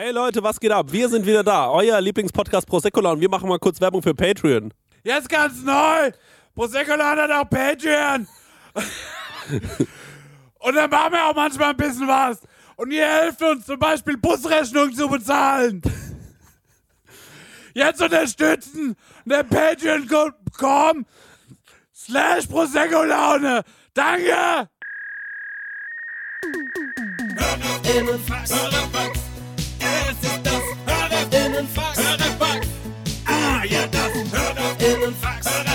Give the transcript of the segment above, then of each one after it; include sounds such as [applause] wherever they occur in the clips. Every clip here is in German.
Hey Leute, was geht ab? Wir sind wieder da, euer Lieblingspodcast Proseccola und wir machen mal kurz Werbung für Patreon. Jetzt ganz neu! Prosecco hat auch Patreon! [laughs] Und dann machen wir auch manchmal ein bisschen was. Und ihr helft uns zum Beispiel Busrechnungen zu bezahlen. Jetzt unterstützen der Patreon.com slash Prosecco Laune. Danke! Hörerinnenfax. Hörerfax. Ah, ja, das. Hörerfax. Das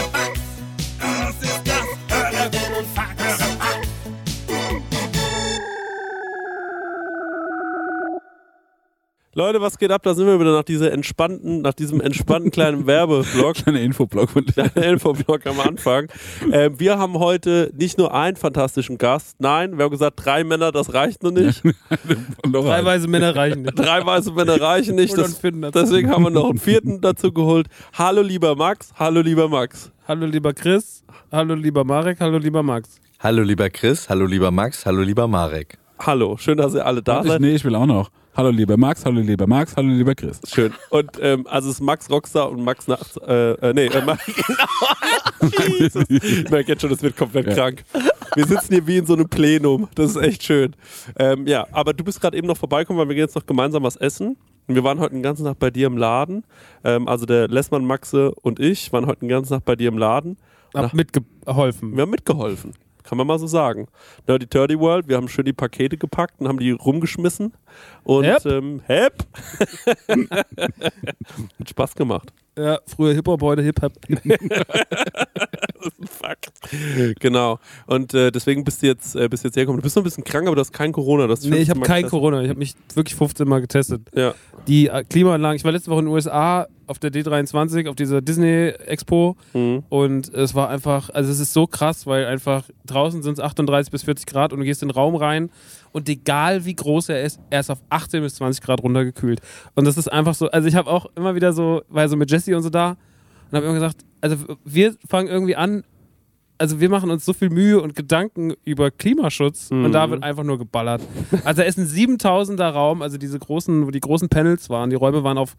Leute, was geht ab? Da sind wir wieder nach dieser entspannten, nach diesem entspannten kleinen [laughs] Werbeblock. Kleiner Infoblock von Kleiner Infoblock am Anfang. Ähm, wir haben heute nicht nur einen fantastischen Gast, nein, wir haben gesagt, drei Männer, das reicht noch nicht. Drei Teilweise Männer reichen nicht. Drei weiße Männer reichen nicht. Das, deswegen haben wir noch einen vierten dazu geholt. Hallo lieber Max, hallo lieber Max. Hallo lieber Chris, hallo lieber Marek, hallo lieber Max. Hallo lieber Chris, hallo lieber Max, hallo lieber Marek. Hallo, schön, dass ihr alle da Ich, seid. nee, ich will auch noch. Hallo lieber Max, hallo lieber Max, hallo lieber Chris. Schön. Und ähm, also es ist Max Rockstar und Max Nachts. Äh, äh, nee, äh, Max, genau. [laughs] Jesus. Ich merke jetzt schon, das wird komplett Ja. krank. Wir sitzen hier wie in so einem Plenum. Das ist echt schön. Ähm, ja, aber du bist gerade eben noch vorbeikommen, weil wir gehen jetzt noch gemeinsam was essen. Und wir waren heute den ganzen Tag bei dir im Laden. Ähm, also der Lessmann, Maxe und ich waren heute den ganzen Tag bei dir im Laden. Hab mitgeholfen. Wir haben mitgeholfen. Kann man mal so sagen. Nerdy Turdy World, wir haben schön die Pakete gepackt und haben die rumgeschmissen. Und Hep. ähm, hep. [laughs] Hat Spaß gemacht. Ja, früher Hip-Hop, heute Hip-Hop. [laughs] Fuck. Genau. Und äh, deswegen bist du jetzt, äh, bist jetzt hergekommen. Du bist noch ein bisschen krank, aber du hast kein Corona. Das Nee, ich habe kein Corona. Ich habe mich wirklich 15 Mal getestet. Ja. Die äh, Klimaanlagen, ich war letzte Woche in den USA auf der D23, auf dieser Disney-Expo Mhm. und es war einfach, also es ist so krass, weil einfach draußen sind es 38 bis 40 Grad und du gehst in den Raum rein und egal wie groß er ist, er ist auf 18 bis 20 Grad runtergekühlt. Und das ist einfach so, also ich habe auch immer wieder so, war so mit Jesse und so da und habe immer gesagt, also wir fangen irgendwie an, also wir machen uns so viel Mühe und Gedanken über Klimaschutz und da wird einfach nur geballert. Also da ist ein 7000er Raum, also diese großen, wo die großen Panels waren, die Räume waren auf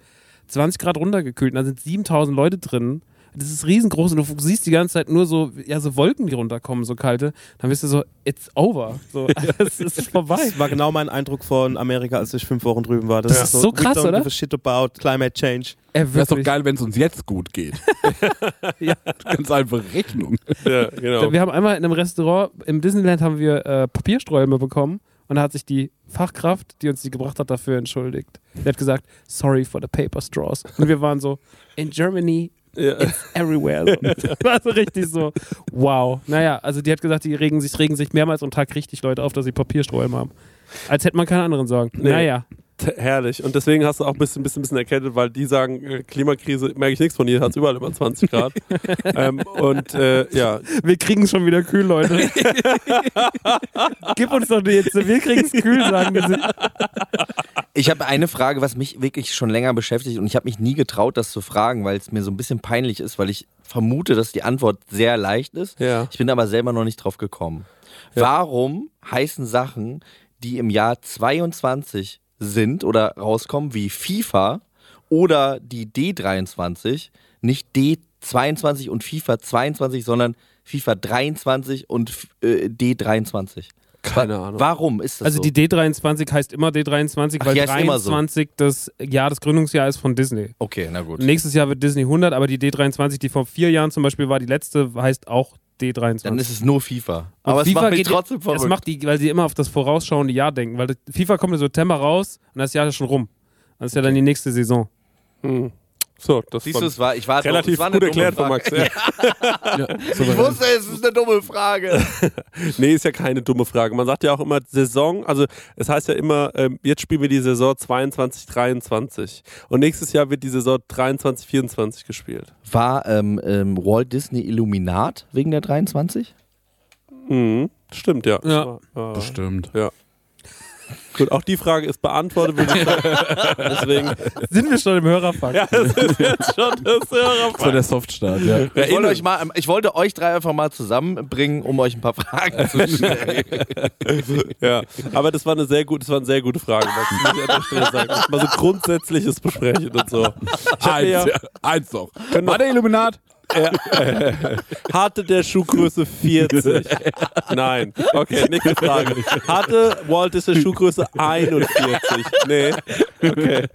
20 Grad runtergekühlt und da sind 7000 Leute drin. Das ist riesengroß und du siehst die ganze Zeit nur so, ja, so Wolken, die runterkommen, so kalte. Dann bist du so, it's over. So, [laughs] [laughs] es ist vorbei. Das war genau mein Eindruck von Amerika, als ich fünf Wochen drüben war. Das ist so krass, we don't oder? Give a shit about climate change. Äh, Wäre doch geil, wenn es uns jetzt gut geht. [laughs] Ja. Ganz einfache Rechnung. ja, genau. Wir haben einmal in einem Restaurant im Disneyland haben wir äh, Papiersträume bekommen und da hat sich die Fachkraft, die uns die gebracht hat, dafür entschuldigt. Die hat gesagt, sorry for the paper straws. Und wir waren so, in Germany Ja. everywhere. So. [laughs] War so richtig so, wow. Naja, also die hat gesagt, die regen sich, regen sich mehrmals am Tag richtig Leute auf, dass sie Papiersträume haben. Als hätte man keine anderen Sorgen. Nee. Naja. Herrlich. Und deswegen hast du auch ein bisschen, bisschen, bisschen erkältet, weil die sagen, äh, Klimakrise, merke ich nichts von hier, hat es überall über 20 Grad. [laughs] ähm, und äh, ja, Wir kriegen es schon wieder kühl, Leute. [laughs] Gib uns doch jetzt, wir kriegen es kühl, sagen sie. Ich habe eine Frage, was mich wirklich schon länger beschäftigt und ich habe mich nie getraut, das zu fragen, weil es mir so ein bisschen peinlich ist, weil ich vermute, dass die Antwort sehr leicht ist. Ja. Ich bin aber selber noch nicht drauf gekommen. Warum heißen Sachen, die im Jahr 22 sind oder rauskommen, wie FIFA oder die D23, nicht D22 und FIFA 22, sondern FIFA 23 und äh, D23? keine Ahnung. Warum ist das Also so? die D23 heißt immer D23, Ach, weil die heißt immer so. 23 das Jahr des Gründungsjahr ist von Disney. okay, na gut. Nächstes Jahr wird Disney 100, aber die D23, die vor vier Jahren zum Beispiel war, die letzte, heißt auch D23. Dann ist es nur FIFA. Und Aber es FIFA macht mich geht- trotzdem Das verrückt. macht die, weil sie immer auf das vorausschauende Jahr denken. Weil FIFA kommt im September raus und das Jahr ist schon rum. Das ist ja dann die nächste Saison. Hm. So, das Siehst du, war es war, ich war relativ es war eine gut dumme erklärt von Frage. Max. Ja. [laughs] [laughs] Ich wusste, es ist eine dumme Frage. [laughs] Nee, ist ja keine dumme Frage. Man sagt ja auch immer Saison, also es heißt ja immer, ähm, jetzt spielen wir die Saison 22, 23. Und nächstes Jahr wird die Saison 23, 24 gespielt. War ähm, ähm, Walt Disney Illuminat wegen der 23? Mhm. Stimmt, ja. Ja. Ja. Bestimmt. Ja. Gut, auch die Frage ist beantwortet. würde ich sagen. [laughs] Deswegen, Sind wir schon im Hörerfakt? ja, das ist jetzt schon das Hörerfakt. So der Softstart, ja. Ich wollte, euch mal, ich wollte euch drei einfach mal zusammenbringen, um euch ein paar Fragen zu stellen. [laughs] Ja, aber das war eine sehr gute, das war eine sehr gute Frage, Max, muss ich an der Stelle sagen. Das Mal so grundsätzliches besprechen und so. Ich Eins, ja, eins noch. Können War der Illuminat? [laughs] hatte der Schuhgröße 40? [laughs] Nein. Okay, nächste Frage. Hatte Walt Disney Schuhgröße 41? [laughs] Nee. Okay.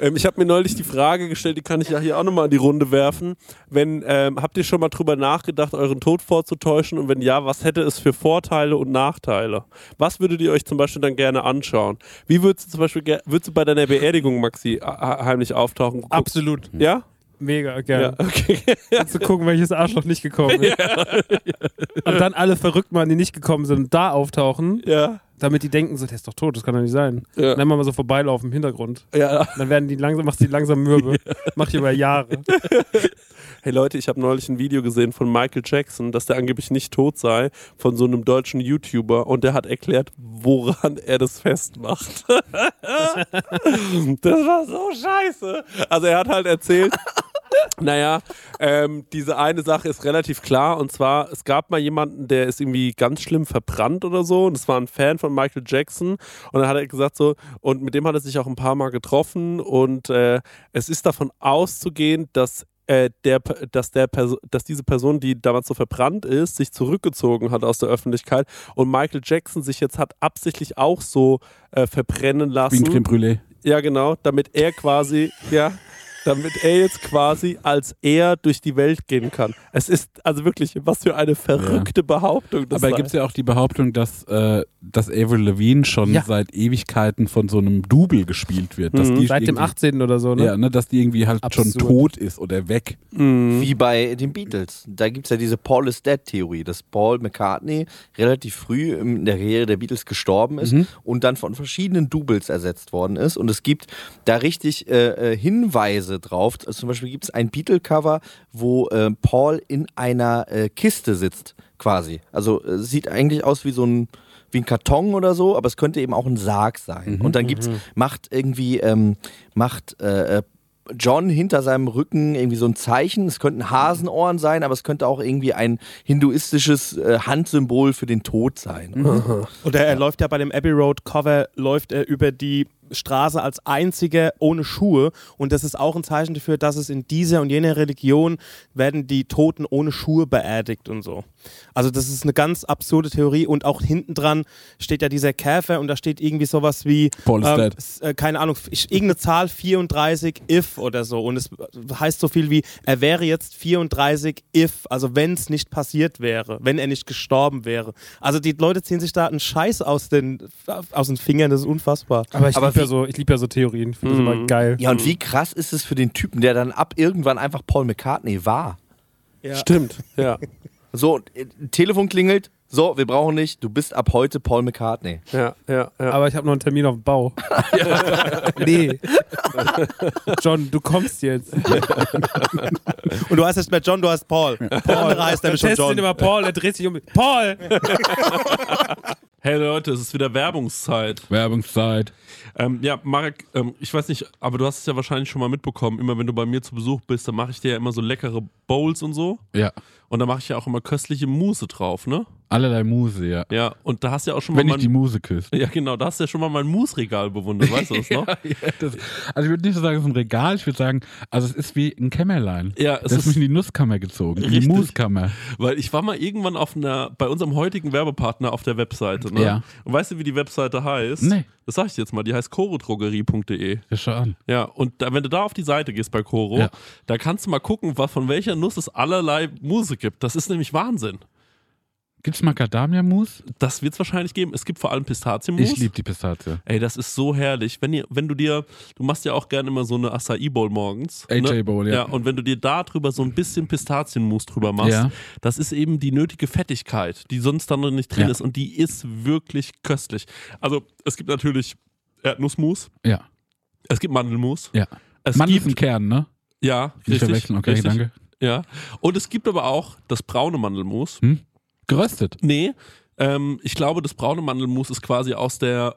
Ähm, ich habe mir neulich die Frage gestellt, die kann ich ja hier auch nochmal in die Runde werfen. Wenn, ähm, habt ihr schon mal drüber nachgedacht, euren Tod vorzutäuschen? Und wenn ja, was hätte es für Vorteile und Nachteile? Was würdet ihr euch zum Beispiel dann gerne anschauen? Wie würdest du zum Beispiel, würdest du bei deiner Beerdigung, Maxi, heimlich auftauchen? Absolut. Ja? Mega Ja, gerne. okay. [laughs] Zu gucken, welches Arschloch nicht gekommen ist. [laughs] Und dann alle verrückt machen, die nicht gekommen sind, da auftauchen, Ja. damit die denken, so, der ist doch tot, das kann doch nicht sein. Ja. Dann mal so vorbeilaufen im Hintergrund. Ja. Dann werden die langsam, machst die langsam mürbe. Macht die über Jahre. [laughs] Hey Leute, ich habe neulich ein Video gesehen von Michael Jackson, dass der angeblich nicht tot sei, von so einem deutschen YouTuber und der hat erklärt, woran er das festmacht. das war so scheiße. Also er hat halt erzählt, naja, ähm, diese eine Sache ist relativ klar. Und zwar, es gab mal jemanden, der ist irgendwie ganz schlimm verbrannt oder so. Und es war ein Fan von Michael Jackson. Und dann hat er gesagt so, und mit dem hat er sich auch ein paar Mal getroffen. Und äh, es ist davon auszugehen, dass äh, der, dass, der dass diese Person, die damals so verbrannt ist, sich zurückgezogen hat aus der Öffentlichkeit. Und Michael Jackson sich jetzt hat absichtlich auch so äh, verbrennen Wie lassen. ein Creme Brûlée. Ja, genau, damit er quasi, ja, damit er jetzt quasi als er durch die Welt gehen kann. Es ist also wirklich, was für eine verrückte Behauptung das Aber gibt es ja auch die Behauptung, dass, äh, dass Avril Lavigne schon Ja. seit Ewigkeiten von so einem Double gespielt wird. Dass Mhm. die Seit dem irgendwie- 18. oder so, ne? Ja, ne, dass die irgendwie halt schon Absurd. tot ist oder weg. Mhm. Wie bei den Beatles. Da gibt es ja diese Paul is Dead-Theorie, dass Paul McCartney relativ früh in der Karriere der Beatles gestorben ist und dann von verschiedenen Doubles ersetzt worden ist. Und es gibt da richtig äh, äh, Hinweise drauf. Zum Beispiel gibt es ein Beatle-Cover, wo äh, Paul in einer äh, Kiste sitzt, quasi. Also äh, sieht eigentlich aus wie so ein wie ein Karton oder so, aber es könnte eben auch ein Sarg sein. Und dann gibt's, macht irgendwie, ähm, macht äh, äh, John hinter seinem Rücken irgendwie so ein Zeichen. Es könnten Hasenohren sein, aber es könnte auch irgendwie ein hinduistisches äh, Handsymbol für den Tod sein. Oder er läuft ja bei dem Abbey Road Cover, läuft er über die Straße als einziger ohne Schuhe. Und das ist auch ein Zeichen dafür, dass es in dieser und jener Religion werden die Toten ohne Schuhe beerdigt und so. Also das ist eine ganz absurde Theorie. Und auch hinten dran steht ja dieser Käfer und da steht irgendwie sowas wie, Paul ähm, äh, keine Ahnung, ich, irgendeine Zahl 34 if oder so. Und es heißt so viel wie, er wäre jetzt 34 if, also wenn es nicht passiert wäre, wenn er nicht gestorben wäre. Also die Leute ziehen sich da einen Scheiß aus den, aus den Fingern, das ist unfassbar. Aber ich Aber liebe ja, so, ich lieb ja so Theorien. Ich finde das immer geil. Ja, und wie krass ist es für den Typen, der dann ab irgendwann einfach Paul McCartney war? Stimmt, [laughs] ja. So, äh, Telefon klingelt. So, wir brauchen nicht. Du bist ab heute Paul McCartney. Ja, ja, ja. Aber ich habe noch einen Termin auf dem Bau. [laughs] [laughs] nee. John, du kommst jetzt. Und du heißt nicht mehr John, du heißt Paul. Paul andere heißt nämlich schon John. immer Paul, er dreht sich um. Paul! Hey Leute, es ist wieder Werbungszeit. Werbungszeit. Ähm, ja, Marek, ähm, ich weiß nicht, aber du hast es ja wahrscheinlich schon mal mitbekommen. Immer wenn du bei mir zu Besuch bist, dann mache ich dir ja immer so leckere Bowls und so. Ja. Und da mache ich ja auch immer köstliche Mousse drauf, ne? Allerlei Muse, ja. Ja, und da hast du ja auch schon Wenn mal ich die mein, Muse küsse. Ja, genau, da hast du ja schon mal mein Mousse-Regal bewundert, weißt du das [laughs] noch? Ja, das, also ich würde nicht so sagen, es ist ein Regal, ich würde sagen, also es ist wie ein Kämmerlein. Ja, es das ist mich in die Nusskammer gezogen, in die. Muskammer. Weil ich war mal irgendwann auf einer, bei unserem heutigen Werbepartner auf der Webseite, ne? Ja. Und weißt du, wie die Webseite heißt? Nee. Das sag ich dir jetzt mal, die heißt chorodrogerie.de. Ja, schau an. Ja, und da, wenn du da auf die Seite gehst bei Coro, Ja. da kannst du mal gucken, was, von welcher Nuss es allerlei Muse gibt. Das ist nämlich Wahnsinn. Gibt's Macadamia-Mus? Das wird es wahrscheinlich geben. Es gibt vor allem Pistazienmus. Ich liebe die Pistazie. Ey, das ist so herrlich. Wenn, ihr, wenn du dir, du machst ja auch gerne immer so eine Acai Bowl morgens. AJ ne? Bowl, ja. Ja, und wenn du dir da drüber so ein bisschen Pistazienmus drüber machst, Ja. das ist eben die nötige Fettigkeit, die sonst dann noch nicht drin Ja. ist. Und die ist wirklich köstlich. Also, es gibt natürlich Erdnussmus, Ja, es gibt Mandelmus. ja. Es Mann ist gibt, ein Kern, ne? ja, Nicht richtig, okay, richtig, danke. Ja. Und es gibt aber auch das braune Mandelmus. Hm? Geröstet. Nee, ähm, ich glaube, das braune Mandelmus ist quasi aus der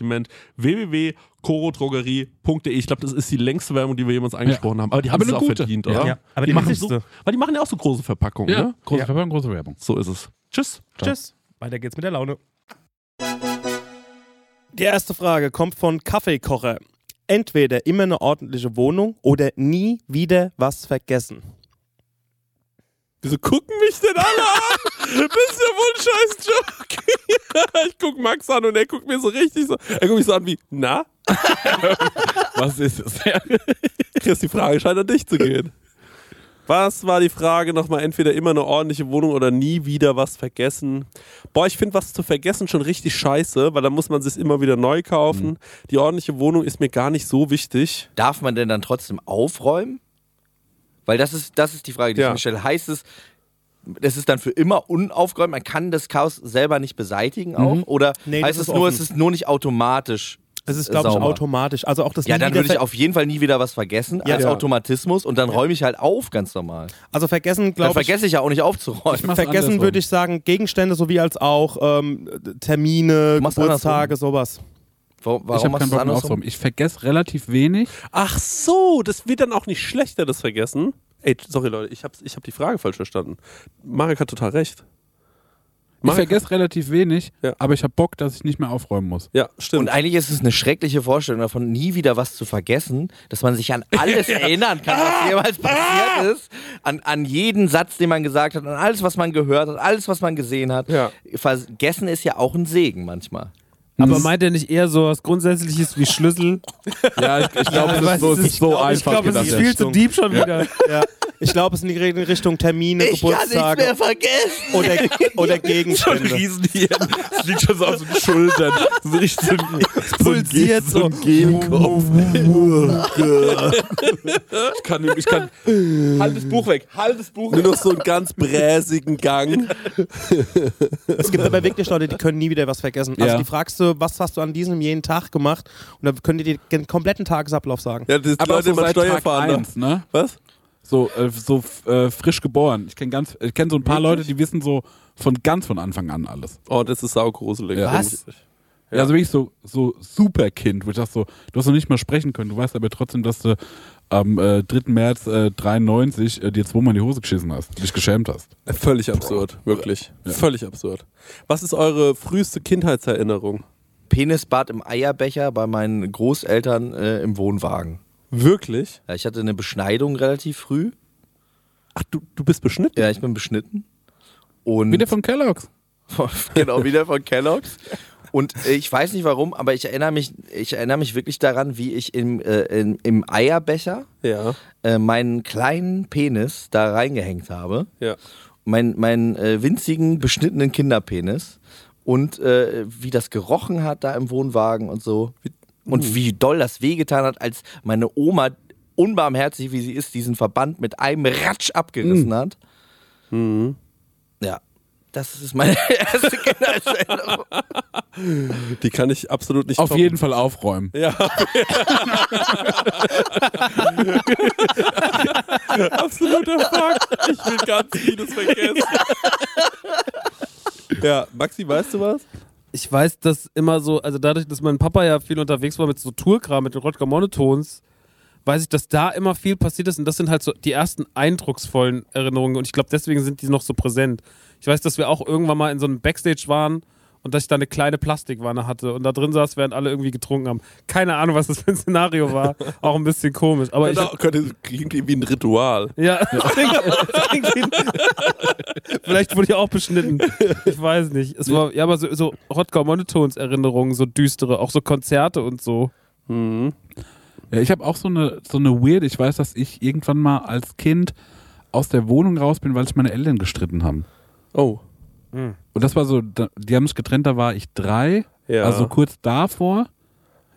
www.korodrogerie.de. Ich glaube, das ist die längste Werbung, die wir jemals angesprochen haben, aber die haben Aber es auch gute. verdient, Ja. oder? Ja, aber die machen wichtigste. so, Weil die machen ja auch so große Verpackungen, Ja, ne? große Ja. Verpackung, große Werbung. So ist es. Tschüss. Tschüss. Weiter geht's mit der Laune. Die erste Frage kommt von Kaffeekocher. Entweder immer eine ordentliche Wohnung oder nie wieder was vergessen. Wieso gucken mich denn alle an? [laughs] Das ist ja wohl ein scheiß Joke. [laughs] ich guck Max an und er guckt mir so richtig so. Er guckt mich so an wie, na? [laughs] Was ist es? Chris, die Frage scheint an dich zu gehen. Was war die Frage nochmal? Entweder immer eine ordentliche Wohnung oder nie wieder was vergessen. Boah, ich finde was zu vergessen schon richtig scheiße, weil da muss man sich immer wieder neu kaufen. Die ordentliche Wohnung ist mir gar nicht so wichtig. Darf man denn dann trotzdem aufräumen? Weil das ist, das ist die Frage, die Ja. ich mir stelle. Heißt es, es ist dann für immer unaufgeräumt? Man kann das Chaos selber nicht beseitigen auch? Oder Nee, das heißt es ist nur, offen. es ist nur nicht automatisch? Es ist, glaube ich, automatisch. Also auch das Ja, dann würde ich auf jeden Fall nie wieder was vergessen Ja. als Ja. Automatismus und dann räume ich halt auf, ganz normal. Also vergessen, glaube ich. vergesse ich ja auch nicht aufzuräumen. Vergessen andersrum. würde ich sagen, Gegenstände sowie als auch ähm, Termine, Geburtstage, sowas. Wo- ich Warum habe keinen Bock mehr aufzuräumen. Ich vergesse relativ wenig. Ach so, das wird dann auch nicht schlechter, das Vergessen. Ey, sorry Leute, ich habe ich hab die Frage falsch verstanden. Marek hat total recht. Ich Marek- vergesse relativ wenig, Ja. aber ich habe Bock, dass ich nicht mehr aufräumen muss. Ja, stimmt. Und eigentlich ist es eine schreckliche Vorstellung davon, nie wieder was zu vergessen, dass man sich an alles [laughs] erinnern kann, was jemals passiert ist, an, an jeden Satz, den man gesagt hat, an alles, was man gehört hat, alles, was man gesehen hat. Ja. Vergessen ist ja auch ein Segen manchmal. Aber meint er nicht eher so was Grundsätzliches wie Schlüssel? Ja, ich, ich glaube, Ja, das ist so, es es ist so einfach. Ich glaube, es ist viel zu deep schon wieder. Ja. Ich glaube, es ist in die Richtung Termine, Geburtstage vergessen. oder, oder Gegenstände. Riesenhirn. Es liegt schon so auf den Schultern. So richtig so ein, pulsiert so. ein Genkopf. ich kann, nicht- ich kann. Halt das Buch weg. Halt das Buch Nur noch so einen ganz bräsigen Gang. Es gibt aber wirklich Leute, die können nie wieder was vergessen. Also Ja. die fragst du, was hast du an diesem jeden Tag gemacht? Und dann können die dir den kompletten Tagesablauf sagen. Ja, das sind Aber Leute, so die mal seit Steuer Tag fahren. ne? eins, ne? Was? So, äh, so äh, frisch geboren. Ich kenne ganz, ich kenne so ein paar Leute, die wissen so von ganz von Anfang an alles. Oh, das ist saugruselig. Ja. Was? Ja, also wirklich so, so super Kind, wo ich dachte so, du hast noch nicht mal sprechen können, du weißt aber trotzdem, dass du am äh, 3. März äh, 93 äh, dir zweimal in die Hose geschissen hast, dich geschämt hast. Völlig absurd, wirklich. Völlig absurd. Was ist eure früheste Kindheitserinnerung? Penisbad im Eierbecher bei meinen Großeltern äh, im Wohnwagen. Wirklich? Ja, ich hatte eine Beschneidung relativ früh. Ach, du, du bist beschnitten? Ja, ich bin beschnitten. Und Wieder von Kellogg's. [laughs] genau, wieder von Kellogg's. Und äh, ich weiß nicht warum, aber ich erinnere mich, ich erinnere mich wirklich daran, wie ich im, äh, in, im Eierbecher Ja. äh, meinen kleinen Penis da reingehängt habe. Ja. Mein, meinen äh, winzigen, beschnittenen Kinderpenis. Und äh, wie das gerochen hat da im Wohnwagen und so. Und wie doll das wehgetan hat, als meine Oma, unbarmherzig wie sie ist, diesen Verband mit einem Ratsch abgerissen hat. Ja. Das ist meine [laughs] erste Kindheitserinnerung. Die kann ich absolut nicht Auf toppen. jeden Fall aufräumen. Ja. [laughs] Absoluter Fakt. Ich will ganz vieles vergessen. [laughs] Ja, Maxi, weißt du was? Ich weiß, dass immer so, also dadurch, dass mein Papa ja viel unterwegs war mit so Tourkram, mit den Rodger Monotones, weiß ich, dass da immer viel passiert ist und das sind halt so die ersten eindrucksvollen Erinnerungen und ich glaube, deswegen sind die noch so präsent. Ich weiß, dass wir auch irgendwann mal in so einem Backstage waren und dass ich da eine kleine Plastikwanne hatte und da drin saß, während alle irgendwie getrunken haben. Keine Ahnung, was das für ein Szenario war. [laughs] Auch ein bisschen komisch. Aber ich, Da könnte, klingt wie ein Ritual. ja, [laughs] [laughs] vielleicht wurde ich auch beschnitten. Ich weiß nicht. Es war, ja, aber so, so Rodger Monotones Erinnerungen, so düstere, auch so Konzerte und so. Ja, ich habe auch so eine, so eine weird, ich weiß, dass ich irgendwann mal als Kind aus der Wohnung raus bin, weil sich meine Eltern gestritten haben. Oh. Und das war so, die haben sich getrennt, da war ich drei, Ja. also kurz davor.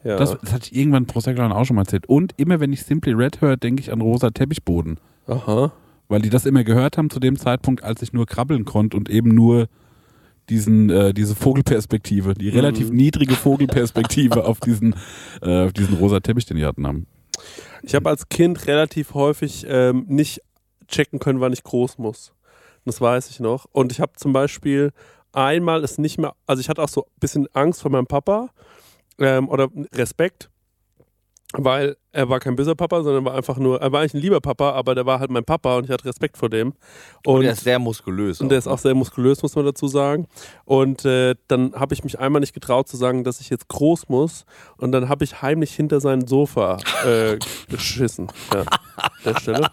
ja. Das, das hatte ich irgendwann pro Sektor auch schon mal erzählt. Und immer wenn ich Simply Red höre, denke ich an rosa Teppichboden. Aha. Weil die das immer gehört haben zu dem Zeitpunkt, als ich nur krabbeln konnte und eben nur diesen, äh, diese Vogelperspektive, die relativ niedrige Vogelperspektive auf diesen, äh, auf diesen rosa Teppich, den die hatten haben. Ich habe als Kind relativ häufig ähm, nicht checken können, wann ich groß muss. Das weiß ich noch. Und ich habe zum Beispiel einmal es nicht mehr, also ich hatte auch so ein bisschen Angst vor meinem Papa ähm, oder Respekt, weil er war kein böser Papa, sondern war einfach nur, er war eigentlich ein lieber Papa, aber der war halt mein Papa und ich hatte Respekt vor dem. Und der ist sehr muskulös. Und der ist auch sehr muskulös, muss man dazu sagen. Und äh, dann habe ich mich einmal nicht getraut zu sagen, dass ich jetzt groß muss. Und dann habe ich heimlich hinter sein Sofa äh, [laughs] geschissen. Ja, an der Stelle.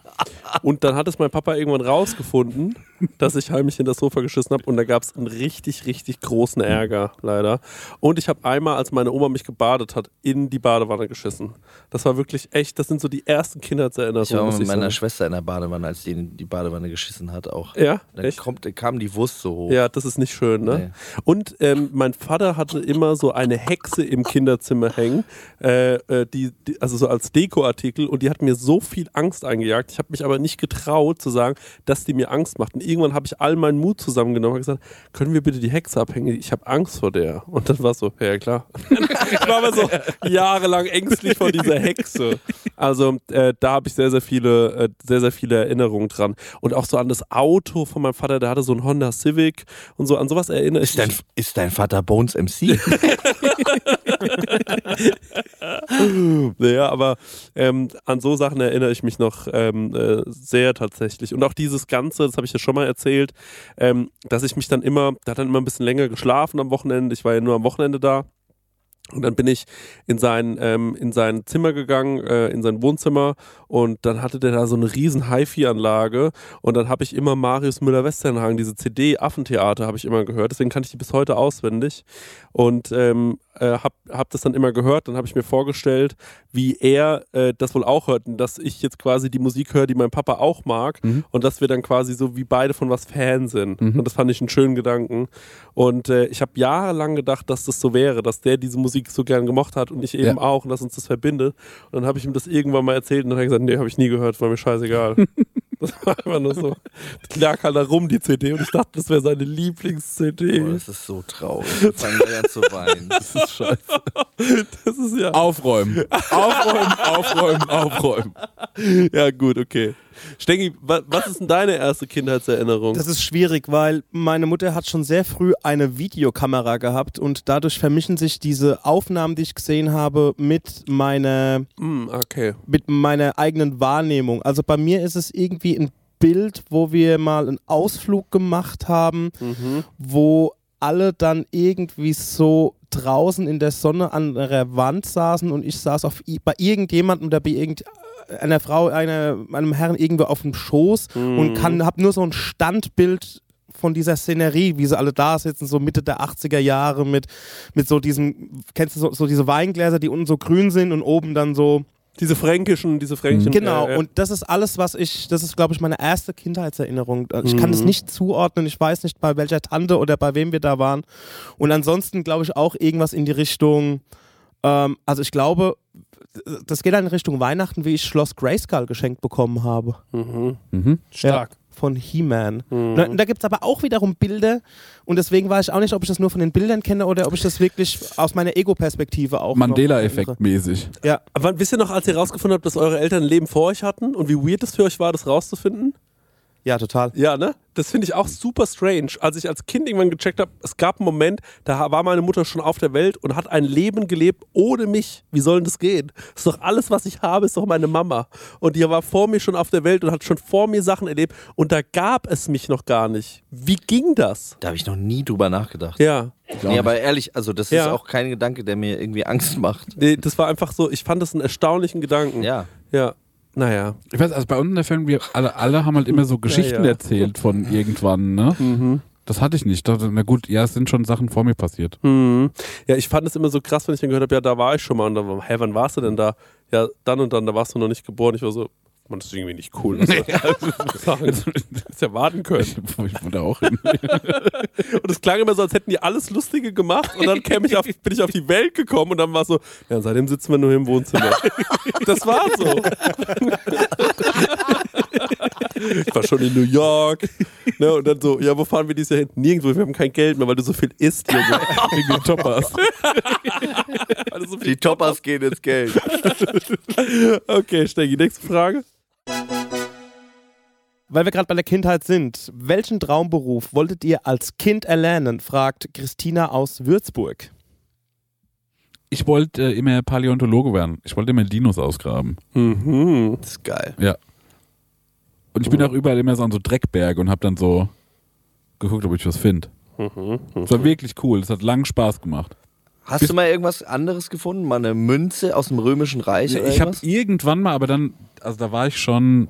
Und dann hat es mein Papa irgendwann rausgefunden, dass ich heimlich hinter das Sofa geschissen habe. Und da gab es einen richtig, richtig großen Ärger, leider. Und ich habe einmal, als meine Oma mich gebadet hat, in die Badewanne geschissen. Das war wirklich echt, das sind so die ersten Kindheitserinnerungen. Ich war mit meiner sagen. Schwester in der Badewanne, als die in die Badewanne geschissen hat, auch. Ja, Dann echt? kommt, kam die Wurst so hoch. Ja, das ist nicht schön, ne? Nee. Und ähm, mein Vater hatte immer so eine Hexe im Kinderzimmer hängen, äh, äh, die, die, also so als Dekoartikel und die hat mir so viel Angst eingejagt. Ich habe mich aber nicht getraut zu sagen, dass die mir Angst macht. Und irgendwann habe ich all meinen Mut zusammengenommen und gesagt, können wir bitte die Hexe abhängen? Ich habe Angst vor der. Und dann war so, ja klar. [laughs] ich war aber so [laughs] jahrelang ängstlich vor dieser Hexe. Also äh, da habe ich sehr, sehr viele, äh, sehr, sehr viele Erinnerungen dran. Und auch so an das Auto von meinem Vater, der hatte so ein Honda Civic und so, an sowas erinnere ich dein, mich. ist dein Vater Bones MC? [laughs] Ja, aber ähm, an so Sachen erinnere ich mich noch ähm, äh, sehr tatsächlich. Und auch dieses Ganze, das habe ich ja schon mal erzählt, ähm, dass ich mich dann immer, da hat dann immer ein bisschen länger geschlafen am Wochenende. Ich war ja nur am Wochenende da. Und dann bin ich in sein, ähm, in sein Zimmer gegangen, äh, in sein Wohnzimmer. Und dann hatte der da so eine riesen HiFi-Anlage. Und dann habe ich immer Marius Müller-Westernhagen, diese CD Affentheater habe ich immer gehört, deswegen kannte ich die bis heute auswendig. Und ähm, äh, hab, hab das dann immer gehört, dann habe ich mir vorgestellt, wie er äh, das wohl auch hört und dass ich jetzt quasi die Musik höre, die mein Papa auch mag und dass wir dann quasi so wie beide von was Fan sind. Und das fand ich einen schönen Gedanken. Und äh, ich habe jahrelang gedacht, dass das so wäre, dass der diese Musik so gern gemocht hat und ich eben Ja. auch und dass uns das verbindet. Und dann habe ich ihm das irgendwann mal erzählt und dann hat er gesagt, nee, habe ich nie gehört, war mir scheißegal. [laughs] Das war einfach nur so. Lag halt da rum, die CD, und ich dachte, das wäre seine Lieblings-CD. Oh, das ist so traurig. Ich fange gleich an zu weinen. Das ist scheiße. Das ist ja. Aufräumen. Aufräumen, aufräumen, aufräumen. Ja, gut, okay. Stengi, wa was ist denn deine erste Kindheitserinnerung? Das ist schwierig, weil meine Mutter hat schon sehr früh eine Videokamera gehabt und dadurch vermischen sich diese Aufnahmen, die ich gesehen habe, mit meiner, Hm, okay. mit meiner eigenen Wahrnehmung. Also bei mir ist es irgendwie ein Bild, wo wir mal einen Ausflug gemacht haben, wo alle dann irgendwie so draußen in der Sonne an einer Wand saßen und ich saß auf, bei irgendjemandem oder bei irgendeiner Frau, einer, einem Herrn irgendwo auf dem Schoß und kann, hab nur so ein Standbild von dieser Szenerie, wie sie alle da sitzen, so Mitte der 80er Jahre mit, mit so diesem, kennst du so, so diese Weingläser, die unten so grün sind und oben dann so Diese fränkischen, diese fränkischen. Genau, äh, äh, und das ist alles, was ich, das ist, glaube ich, meine erste Kindheitserinnerung. Ich kann Mhm. es nicht zuordnen, ich weiß nicht, bei welcher Tante oder bei wem wir da waren. Und ansonsten glaube ich auch irgendwas in die Richtung, ähm, also ich glaube, das geht dann in Richtung Weihnachten, wie ich Schloss Grayskull geschenkt bekommen habe. mhm. Mhm. Stark. Von He-Man. Mhm. Da gibt es aber auch wiederum Bilder und deswegen weiß ich auch nicht, ob ich das nur von den Bildern kenne oder ob ich das wirklich aus meiner Ego-Perspektive auch Mandela-Effekt mäßig. Ja. Aber wann- wisst ihr noch, als ihr rausgefunden habt, dass eure Eltern ein Leben vor euch hatten und wie weird es für euch war, das rauszufinden? Ja, total. Ja, ne? Das finde ich auch super strange. Als ich als Kind irgendwann gecheckt habe, es gab einen Moment, da war meine Mutter schon auf der Welt und hat ein Leben gelebt ohne mich. Wie soll denn das gehen? Das ist doch alles, was ich habe, ist doch meine Mama. Und die war vor mir schon auf der Welt und hat schon vor mir Sachen erlebt und da gab es mich noch gar nicht. Wie ging das? Da habe ich noch nie drüber nachgedacht. Ja. Nee, aber ehrlich, also das Ja. ist auch kein Gedanke, der mir irgendwie Angst macht. Nee, das war einfach so, ich fand das einen erstaunlichen Gedanken. Ja. Ja. Naja. Ich weiß, also bei uns in der Family, wir alle, alle haben halt immer so [laughs] Geschichten ja. erzählt von [laughs] irgendwann, ne? Das hatte ich nicht. Na gut, ja, es sind schon Sachen vor mir passiert. Mhm. Ja, ich fand es immer so krass, wenn ich dann gehört habe, ja, da war ich schon mal. Und dann, hä, wann warst du denn da? Ja, dann und dann, da warst du noch nicht geboren. Ich war so, man, das ist irgendwie nicht cool. Was ich sagen? Das [laughs] erwarten können. Ich wurde auch hin. [laughs] Und es klang immer so, als hätten die alles Lustige gemacht. Und dann käm ich auf, bin ich auf die Welt gekommen und dann war so, ja, seitdem sitzen wir nur im Wohnzimmer. [laughs] Das war so. Ich war schon in New York. Ne, und dann so, ja, wo fahren wir dieses Jahr hin? Nirgendwo, wir haben kein Geld mehr, weil du so viel isst, Junge. Wegen den Toppers. So Die Toppers gehen ins Geld. Okay, Stegi, nächste Frage. Weil wir gerade bei der Kindheit sind, welchen Traumberuf wolltet ihr als Kind erlernen? fragt Christina aus Würzburg. Ich wollte äh, immer Paläontologe werden. Ich wollte immer Dinos ausgraben. Mhm. Das ist geil. Ja. Und ich bin auch überall immer so an so Dreckberge und habe dann so geguckt, ob ich was finde. Das war wirklich cool. Das hat langen Spaß gemacht. Hast du mal irgendwas anderes gefunden? Mal eine Münze aus dem Römischen Reich? oder Ich habe irgendwann mal, aber dann, also da war ich schon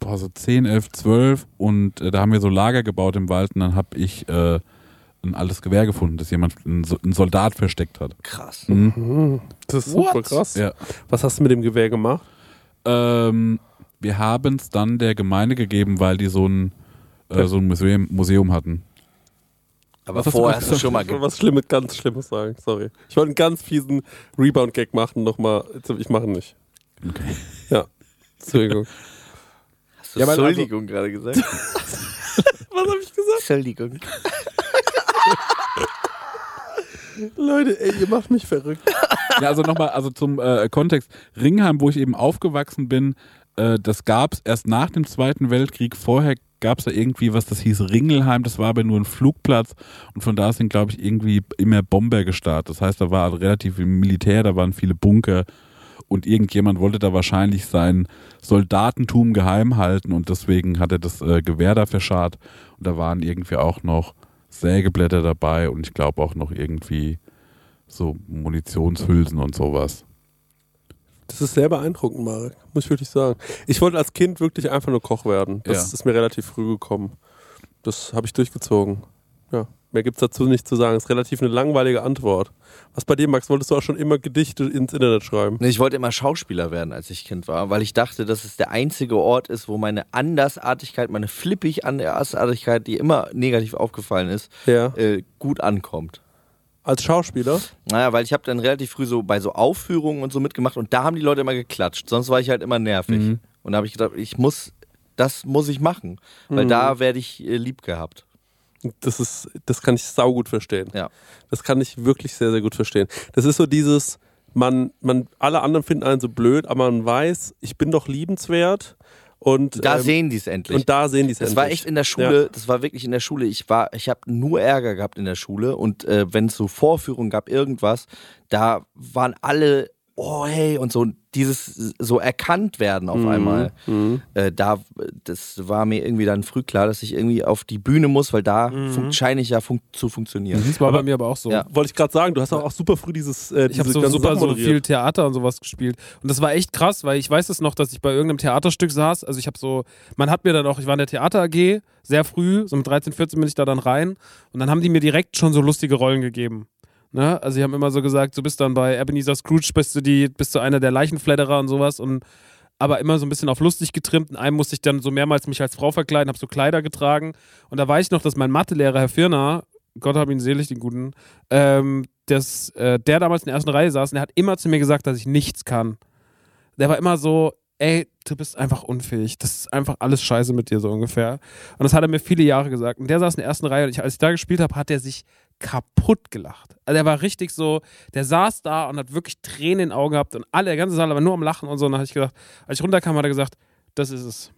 boah, so 10, 11, 12 und äh, da haben wir so Lager gebaut im Wald und dann habe ich äh, ein altes Gewehr gefunden, das jemand, ein, So- ein Soldat versteckt hat. krass. Das ist super krass. Ja. Was hast du mit dem Gewehr gemacht? Ähm, wir haben es dann der Gemeinde gegeben, weil die so ein, äh, so ein Museum, Museum hatten. Aber Was hast du vorher hast du schon mal Ich wollte ge was Schlimmes, ganz Schlimmes sagen, sorry. Ich wollte einen ganz fiesen Rebound-Gag machen, nochmal. Ich mache ihn nicht. Okay. Ja. Entschuldigung. [laughs] Hast du Ja, weil also- Entschuldigung gerade gesagt? [laughs] Was habe ich gesagt? Entschuldigung. [laughs] Leute, ey, ihr macht mich verrückt. Ja, also nochmal, also zum äh, Kontext. Ringheim, wo ich eben aufgewachsen bin, äh, das gab es erst nach dem Zweiten Weltkrieg. Vorher gab es da irgendwie was, das hieß Ringelheim, das war aber nur ein Flugplatz und von da sind, glaube ich, irgendwie immer Bomber gestartet. Das heißt, da war relativ viel Militär, da waren viele Bunker und irgendjemand wollte da wahrscheinlich sein Soldatentum geheim halten und deswegen hat er das äh, Gewehr da verscharrt und da waren irgendwie auch noch Sägeblätter dabei und ich glaube auch noch irgendwie so Munitionshülsen und sowas. Das ist sehr beeindruckend, Marek, muss ich wirklich sagen. Ich wollte als Kind wirklich einfach nur Koch werden. Das Ja. ist mir relativ früh gekommen. Das habe ich durchgezogen. Ja, mehr gibt es dazu nicht zu sagen. ist relativ eine langweilige Antwort. Was bei dir, Max, wolltest du auch schon immer Gedichte ins Internet schreiben? Nee, Ich wollte immer Schauspieler werden, als ich Kind war, weil ich dachte, dass es der einzige Ort ist, wo meine Andersartigkeit, meine flippig Andersartigkeit, die immer negativ aufgefallen ist, Ja. äh, gut ankommt. Als Schauspieler? Naja, weil ich habe dann relativ früh so bei so Aufführungen und so mitgemacht und da haben die Leute immer geklatscht. Sonst war ich halt immer nervig. Mhm. Und da habe ich gedacht, ich muss, das muss ich machen, weil Mhm. da werde ich äh, lieb gehabt. Das ist, das kann ich saugut verstehen. Ja. Das kann ich wirklich sehr, sehr gut verstehen. Das ist so dieses, man, man, alle anderen finden einen so blöd, aber man weiß, ich bin doch liebenswert. Und, Da ähm, sehen die es endlich. und da sehen die es Das endlich. war echt in der Schule, das war wirklich in der Schule. Ich war, ich habe nur Ärger gehabt in der Schule und äh, wenn es so Vorführungen gab, irgendwas, da waren alle, oh hey, und so dieses so erkannt werden auf einmal. Äh, da, das war mir irgendwie dann früh klar, dass ich irgendwie auf die Bühne muss, weil da fun- scheine ich ja fun zu funktionieren. Das war bei mir aber auch so. Ja. Wollte ich gerade sagen, du hast auch, auch super früh dieses. Äh, Ich habe diese so ganzen super so viel Theater und sowas gespielt. Und das war echt krass, weil ich weiß es noch, dass ich bei irgendeinem Theaterstück saß. Also ich habe so, man hat mir dann auch, ich war in der Theater AG, sehr früh, so mit 13, 14 bin ich da dann rein. Und dann haben die mir direkt schon so lustige Rollen gegeben. Ne? Also sie haben immer so gesagt, du bist dann bei Ebenezer Scrooge, bist du die, bist du einer der Leichenfledderer und sowas und aber immer so ein bisschen auf lustig getrimmt. In einem musste ich dann so mehrmals mich als Frau verkleiden, habe so Kleider getragen. Und da weiß ich noch, dass mein Mathelehrer, Herr Firner, Gott hab ihn selig, den Guten, ähm, das, äh, der damals in der ersten Reihe saß und der hat immer zu mir gesagt, dass ich nichts kann. Der war immer so, ey, du bist einfach unfähig. Das ist einfach alles scheiße mit dir, so ungefähr. Und das hat er mir viele Jahre gesagt. Und der saß in der ersten Reihe und ich, als ich da gespielt habe, hat er sich kaputt gelacht. Also der war richtig so, der saß da und hat wirklich Tränen in den Augen gehabt und alle, der ganze Saal war nur am Lachen und so. Und dann habe ich gesagt, als ich runterkam, hat er gesagt, das ist es.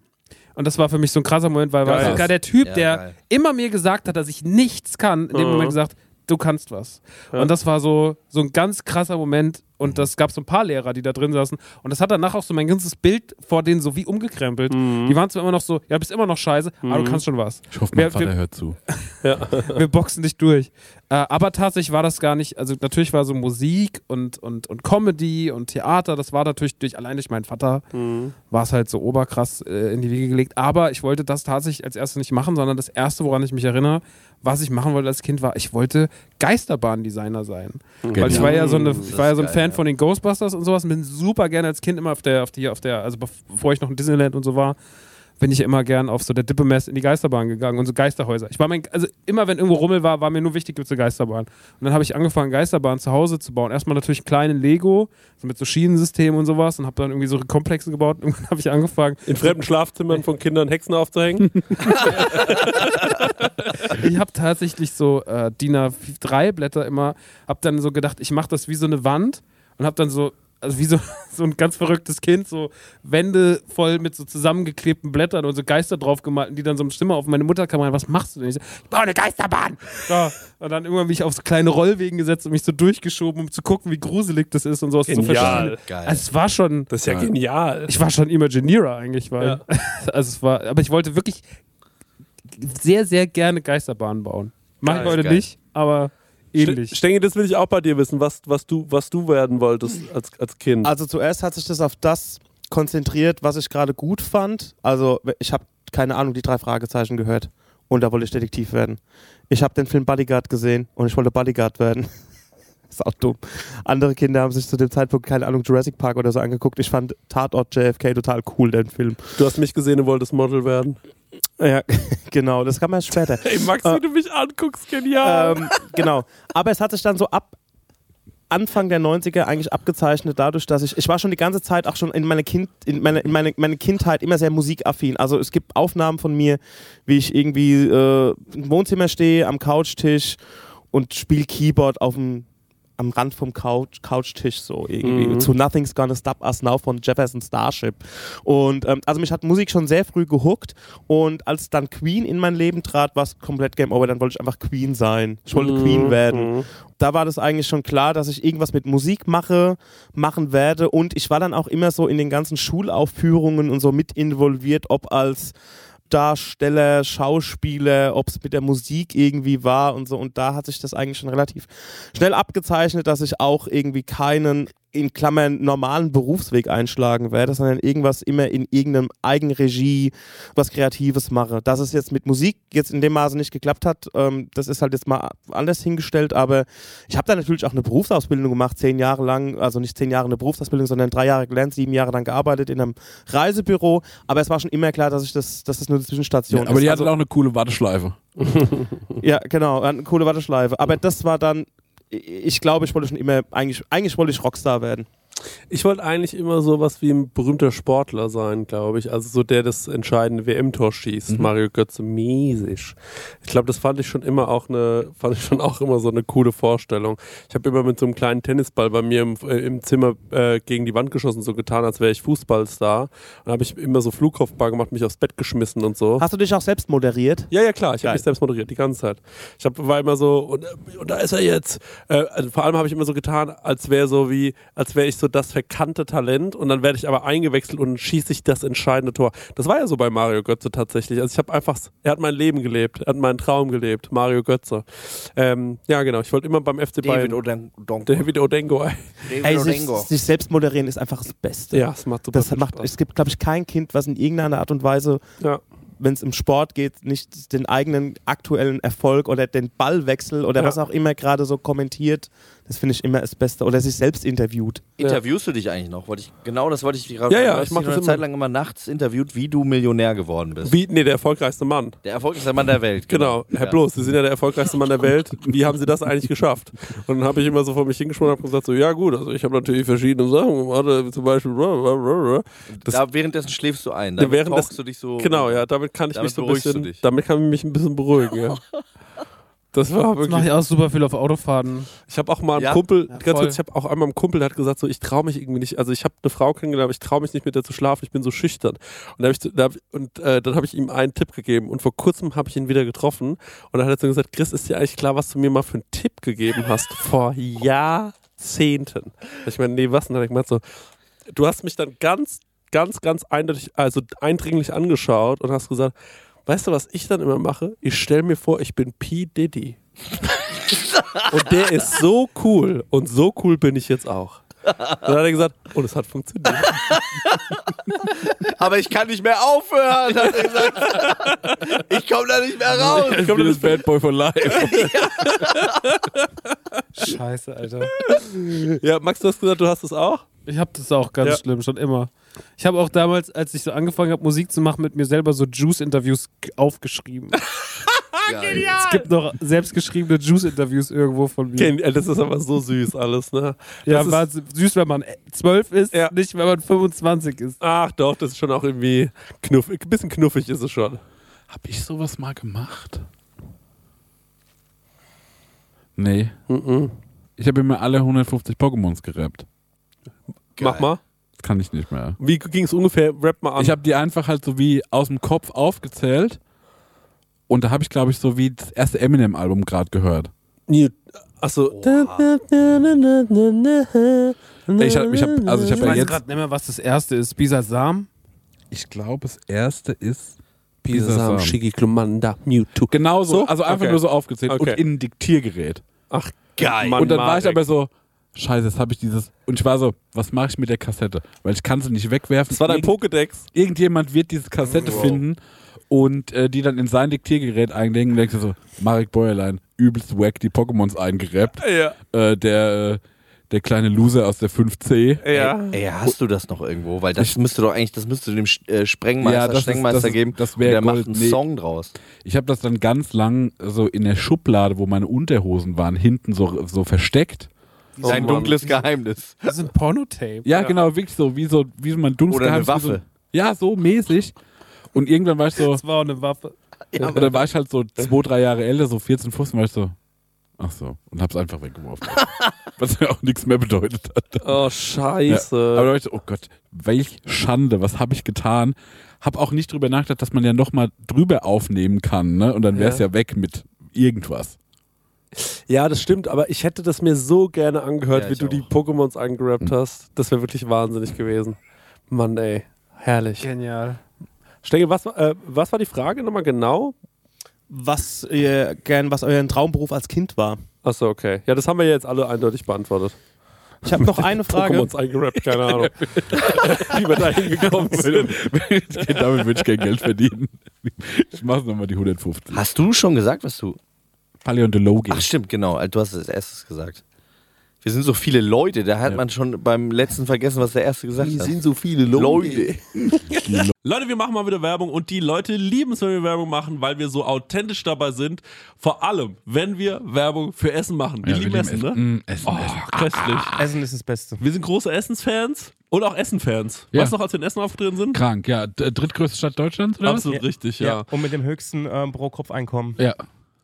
Und das war für mich so ein krasser Moment, weil, Geil. sogar der Typ, Ja, der geil. immer mir gesagt hat, dass ich nichts kann, in dem Mhm. Moment gesagt, du kannst was. Und das war so, so ein ganz krasser Moment. Und das gab so ein paar Lehrer, die da drin saßen. Und das hat danach auch so mein ganzes Bild vor denen so wie umgekrempelt. Die waren zwar immer noch so, ja, bist immer noch scheiße, aber du kannst schon was. Ich hoffe, mein Wir- Vater wir- hört zu. [laughs] Wir boxen dich durch. Äh, aber tatsächlich war das gar nicht, also natürlich war so Musik und, und, und Comedy und Theater, das war natürlich durch, allein durch meinen Vater, war es halt so oberkrass äh, in die Wiege gelegt. Aber ich wollte das tatsächlich als erstes nicht machen, sondern das erste, woran ich mich erinnere, was ich machen wollte als Kind, war, ich wollte Geisterbahndesigner sein. Weil ich war ja so, eine, ich war ja so ein geil, Fan ja. von den Ghostbusters und sowas und bin super gerne als Kind immer auf der, auf die, auf der, also bevor ich noch in Disneyland und so war, bin ich immer gern auf so der Dippemess in die Geisterbahn gegangen und so Geisterhäuser. Ich war mein, also immer wenn irgendwo Rummel war, war mir nur wichtig, gibt es eine Geisterbahn. Und dann habe ich angefangen, Geisterbahn zu Hause zu bauen. Erstmal natürlich einen kleinen Lego, so mit so Schienensystemen und sowas und habe dann irgendwie so Komplexe gebaut. [laughs] Und dann habe ich angefangen, In fremden Schlafzimmern von Kindern Hexen aufzuhängen. [laughs] ich habe tatsächlich so äh, DIN A3 Blätter immer, habe dann so gedacht, ich mache das wie so eine Wand und habe dann so, also wie so, [laughs] so ein ganz verrücktes Kind, so Wände voll mit so zusammengeklebten Blättern und so Geister drauf gemalt und die dann so eine Stimme auf meine Mutter kam rein, was machst du denn? Ich, so, ich baue eine Geisterbahn! So. Und dann irgendwann mich auf so kleine Rollwegen gesetzt und mich so durchgeschoben, um zu gucken, wie gruselig das ist und sowas zu Genial. verstehen. Geil. Also es war schon, Das ist ja genial. ich war schon Imagineerer eigentlich, weil, Ja. [laughs] also es war, aber ich wollte wirklich sehr, sehr gerne Geisterbahnen bauen. Mach ich heute geil. nicht, aber ähnlich. Stengi, das will ich auch bei dir wissen, was, was, du, was du werden wolltest als, als Kind. Also zuerst hat sich das auf das konzentriert, was ich gerade gut fand. Also ich habe keine Ahnung, die drei Fragezeichen gehört und da wollte ich Detektiv werden. Ich habe den Film Bodyguard gesehen und ich wollte Bodyguard werden. [laughs] ist auch dumm. Andere Kinder haben sich zu dem Zeitpunkt, keine Ahnung, Jurassic Park oder so angeguckt. Ich fand Tatort JFK total cool, den Film. Du hast mich gesehen und wolltest Model werden. Ja, [laughs] genau, das kam erst später. Ey, Max, wie du mich anguckst, genial. ähm, genau. Aber es hat sich dann so ab Anfang der 90er eigentlich abgezeichnet dadurch, dass ich, ich war schon die ganze Zeit auch schon in meiner kind, in meine, in meine, meine Kindheit immer sehr musikaffin. Also es gibt Aufnahmen von mir, wie ich irgendwie äh, im Wohnzimmer stehe, am Couchtisch und spiele Keyboard auf dem am Rand vom Couch, Couchtisch so irgendwie. Zu Nothing's Gonna Stop Us Now von Jefferson Starship. Und ähm, also mich hat Musik schon sehr früh gehuckt und als dann Queen in mein Leben trat, war es komplett Game Over. Dann wollte ich einfach Queen sein. Ich wollte Queen werden. Da war das eigentlich schon klar, dass ich irgendwas mit Musik mache, machen werde und ich war dann auch immer so in den ganzen Schulaufführungen und so mit involviert, ob als Darsteller, Schauspieler, ob es mit der Musik irgendwie war und so. Und da hat sich das eigentlich schon relativ schnell abgezeichnet, dass ich auch irgendwie keinen in Klammern normalen Berufsweg einschlagen werde, sondern irgendwas immer in irgendeinem Eigenregie, was Kreatives mache. Dass es jetzt mit Musik jetzt in dem Maße nicht geklappt hat, ähm, das ist halt jetzt mal anders hingestellt, aber ich habe da natürlich auch eine Berufsausbildung gemacht, zehn Jahre lang, also nicht zehn Jahre eine Berufsausbildung, sondern drei Jahre gelernt, sieben Jahre dann gearbeitet in einem Reisebüro, aber es war schon immer klar, dass ich das, dass das nur eine Zwischenstation Ja, aber ist. die also, hatten auch eine coole Warteschleife. [laughs] ja, genau, eine coole Warteschleife. Aber das war dann, ich glaube, ich wollte schon immer, eigentlich, eigentlich wollte ich Rockstar werden. Ich wollte eigentlich immer sowas wie ein berühmter Sportler sein, glaube ich. Also so der das entscheidende WM-Tor schießt. Mario Götze, mäßig. Ich glaube, das fand ich schon immer auch eine, fand ich schon auch immer so eine coole Vorstellung. Ich habe immer mit so einem kleinen Tennisball bei mir im, äh, im Zimmer äh, gegen die Wand geschossen, so getan, als wäre ich Fußballstar. Und dann habe ich immer so Flugkopfball gemacht, mich aufs Bett geschmissen und so. Hast du dich auch selbst moderiert? Ja, ja, klar. Ich habe mich selbst moderiert, die ganze Zeit. Ich hab, war immer so, und, und da ist er jetzt. Äh, also vor allem habe ich immer so getan, als wäre so wie, als wäre ich so das verkannte Talent und dann werde ich aber eingewechselt und schieße ich das entscheidende Tor. Das war ja so bei Mario Götze tatsächlich. Also ich habe einfach, er hat mein Leben gelebt, er hat meinen Traum gelebt, Mario Götze. Ähm, ja, genau. Ich wollte immer beim FC David Bayern. Odengo. David Odengo. ey. [laughs] David Ey, sich, sich selbst moderieren ist einfach das Beste. Ja, es macht super Das viel macht, Spaß. es gibt, glaube ich, kein Kind, was in irgendeiner Art und Weise, Ja. wenn es im Sport geht, nicht den eigenen aktuellen Erfolg oder den Ballwechsel oder Ja. was auch immer gerade so kommentiert. Das finde ich immer das Beste. Oder sich selbst interviewt. Interviewst du dich eigentlich noch? Wollte ich, genau das wollte ich gerade Ja, ja, ich mach dich das eine immer. Zeit lang immer nachts interviewt, wie du Millionär geworden bist. Wie, nee, der erfolgreichste Mann. Der erfolgreichste Mann der Welt. Genau, Herr Ja. Bloß, Sie sind ja der erfolgreichste Mann der Welt. Wie haben Sie das eigentlich geschafft? Und dann habe ich immer so vor mich hingeschwungen und habe gesagt, so, ja gut, also ich habe natürlich verschiedene Sachen gemacht, äh, zum Beispiel das, Da, währenddessen schläfst du ein. Damit währenddessen- du dich so. Genau, ja, damit kann ich Damit mich so ein bisschen, dich. damit kann ich mich ein bisschen beruhigen, ja. [laughs] Das war Das mache wirklich. ich auch super viel auf Autofahrten. Ich habe auch mal einen Ja? Kumpel, Ja, ganz kurz, ich habe auch einmal einen Kumpel, der hat gesagt, so ich traue mich irgendwie nicht. Also ich habe eine Frau kennengelernt, aber ich traue mich nicht mit der zu schlafen. Ich bin so schüchtern. Und, da hab ich, da hab, und äh, dann habe ich ihm einen Tipp gegeben. Und vor kurzem habe ich ihn wieder getroffen. Und dann hat er so gesagt, Chris, ist dir eigentlich klar, was du mir mal für einen Tipp gegeben hast [laughs] vor Jahrzehnten? Ich meine, nee, was? Und dann hat er gemeint so, du hast mich dann ganz, ganz, ganz eindeutig, also eindringlich angeschaut und hast gesagt, weißt du, was ich dann immer mache? Ich stelle mir vor, ich bin P. Diddy. Und der ist so cool. Und so cool bin ich jetzt auch. [laughs] Dann hat er gesagt, und es hat funktioniert. Aber ich kann nicht mehr aufhören, hat er gesagt. Ich komme da nicht mehr raus. Ich bin das Bad Boy for Life. [laughs] Scheiße, Alter. Ja, Max, du hast gesagt, du hast es auch? Ich habe das auch ganz Ja. schlimm, schon immer. Ich habe auch damals, als ich so angefangen habe, Musik zu machen, mit mir selber so Juice-Interviews aufgeschrieben. [laughs] Geil. Es gibt noch selbstgeschriebene Juice-Interviews irgendwo von mir. Ken, äh, das ist aber so süß alles, ne? ja, das ist- war süß, wenn man 12 ist, Ja. nicht wenn man 25 ist. Ach doch, das ist schon auch irgendwie knuffig. Ein bisschen knuffig ist es schon. Hab ich sowas mal gemacht? Nee. Ich habe mir alle 150 Pokémons gerappt. Mach mal. Das kann ich nicht mehr. Wie ging es ungefähr? Rap mal an. Ich habe die einfach halt so wie aus dem Kopf aufgezählt. Und da habe ich, glaube ich, so wie das erste Eminem-Album gerade gehört. Achso. Ich habe, ich hab, also ich habe ja weiß jetzt. gerade nicht mehr, was das erste ist. Bisasam? Ich glaube, das erste ist Bisasam, Bisasam. Shigi, Klumanda, Mewtwo. Genau so, So? also einfach Okay. nur so aufgezählt Okay. und in ein Diktiergerät. Ach, Geil. Mann, und dann war ich aber so, scheiße, jetzt habe ich dieses. Und ich war so, was mache ich mit der Kassette? Weil ich kann sie nicht wegwerfen. Das war dein Irgend- Pokédex. Irgendjemand wird diese Kassette finden und äh, die dann in sein Diktiergerät einlegen und denkst du so, Marek Bäuerlein, übelst wack, die Pokémons eingerappt. Ja. Äh, der, äh, der kleine Loser aus der 5C. Ja. Ey, hast du das noch irgendwo? Weil das müsste doch eigentlich, das müsste dem äh, Sprengmeister, Ja, das ist- Sprengmeister das ist- geben. das der macht Gold. einen Nee. Song draus. Ich habe das dann ganz lang so in der Schublade, wo meine Unterhosen waren, hinten so, so versteckt. Sein Mann. dunkles Geheimnis. Das ist ein Pornotape. Ja, genau, wirklich so, wie so, wie so mein dunkles Oder eine Geheimnis, Waffe. So, ja, so mäßig. Und irgendwann war ich so, Das war auch eine Waffe. und dann war ich halt so zwei, drei Jahre älter, so 14, 15, war ich so, ach so, und hab's einfach weggeworfen. [laughs] Was mir auch nichts mehr bedeutet hat. Oh, Ja. scheiße. Aber da war ich so, oh Gott, welch Schande, was habe ich getan? Hab auch nicht drüber nachgedacht, dass man ja nochmal drüber aufnehmen kann, ne? Und dann wär's ja. weg mit irgendwas. Ja, das stimmt, aber ich hätte das mir so gerne angehört, Ja, wie du die auch. Pokémons eingerappt hast. Das wäre wirklich wahnsinnig gewesen. Mann, ey. Herrlich. Genial. Stengel, was, war- äh, was war die Frage nochmal genau? Was ihr gern, was euer Traumberuf als Kind war. Achso, okay. Ja, das haben wir jetzt alle eindeutig beantwortet. Ich habe noch eine [laughs] Frage. Pokémons eingerappt, keine Ahnung. [laughs] wie wir da hingekommen sind. [laughs] Damit würde ich kein Geld verdienen. Ich mache nochmal die 150. Hast du schon gesagt, was du. Paläontologie. Ach, stimmt, genau. Du hast es als erstes gesagt. Wir sind so viele Leute, da hat man schon beim letzten vergessen, was der Erste gesagt hat. so viele Leute. [laughs] Leute, wir machen mal wieder Werbung und die Leute lieben es, wenn wir Werbung machen, weil wir so authentisch dabei sind. Vor allem, wenn wir Werbung für Essen machen. Wir Ja, lieben wir Essen, ne? Mm, Essen, Oh, Essen. köstlich. Essen ist das Beste. Wir sind große Essensfans und auch Essenfans. Ja. Weißt du noch, als wir in Essen aufgetreten sind? Krank, ja. Drittgrößte Stadt Deutschlands, oder Absolut richtig, ja. Und mit dem höchsten ähm, Pro-Kopf-Einkommen. Ja.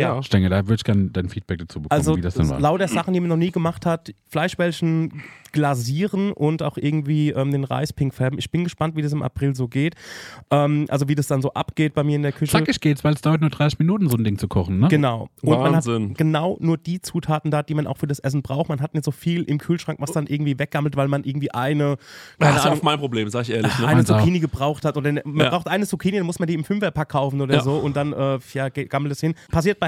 Ja. Stenge, da würde ich gerne dein Feedback dazu bekommen, Also wie das dann war. lauter Sachen, die man noch nie gemacht hat, Fleischbällchen glasieren und auch irgendwie ähm, den Reis pink färben. Ich bin gespannt, wie das im April so geht. Ähm, also wie das dann so abgeht bei mir in der Küche. Zackig geht's, weil es dauert nur 30 Minuten, so ein Ding zu kochen, ne? Genau. Und man hat Wahnsinn. genau nur die Zutaten da, die man auch für das Essen braucht. Man hat nicht so viel im Kühlschrank, was dann irgendwie weggammelt, weil man irgendwie eine, keine Das ist auch mein Problem, sag ich ehrlich. Ne? eine Meins auch. Zucchini gebraucht hat. Oder ne- man Ja. braucht eine Zucchini, dann muss man die im Fünferpack kaufen oder Ja. so und dann äh, ja, gammelt es hin. Passiert bei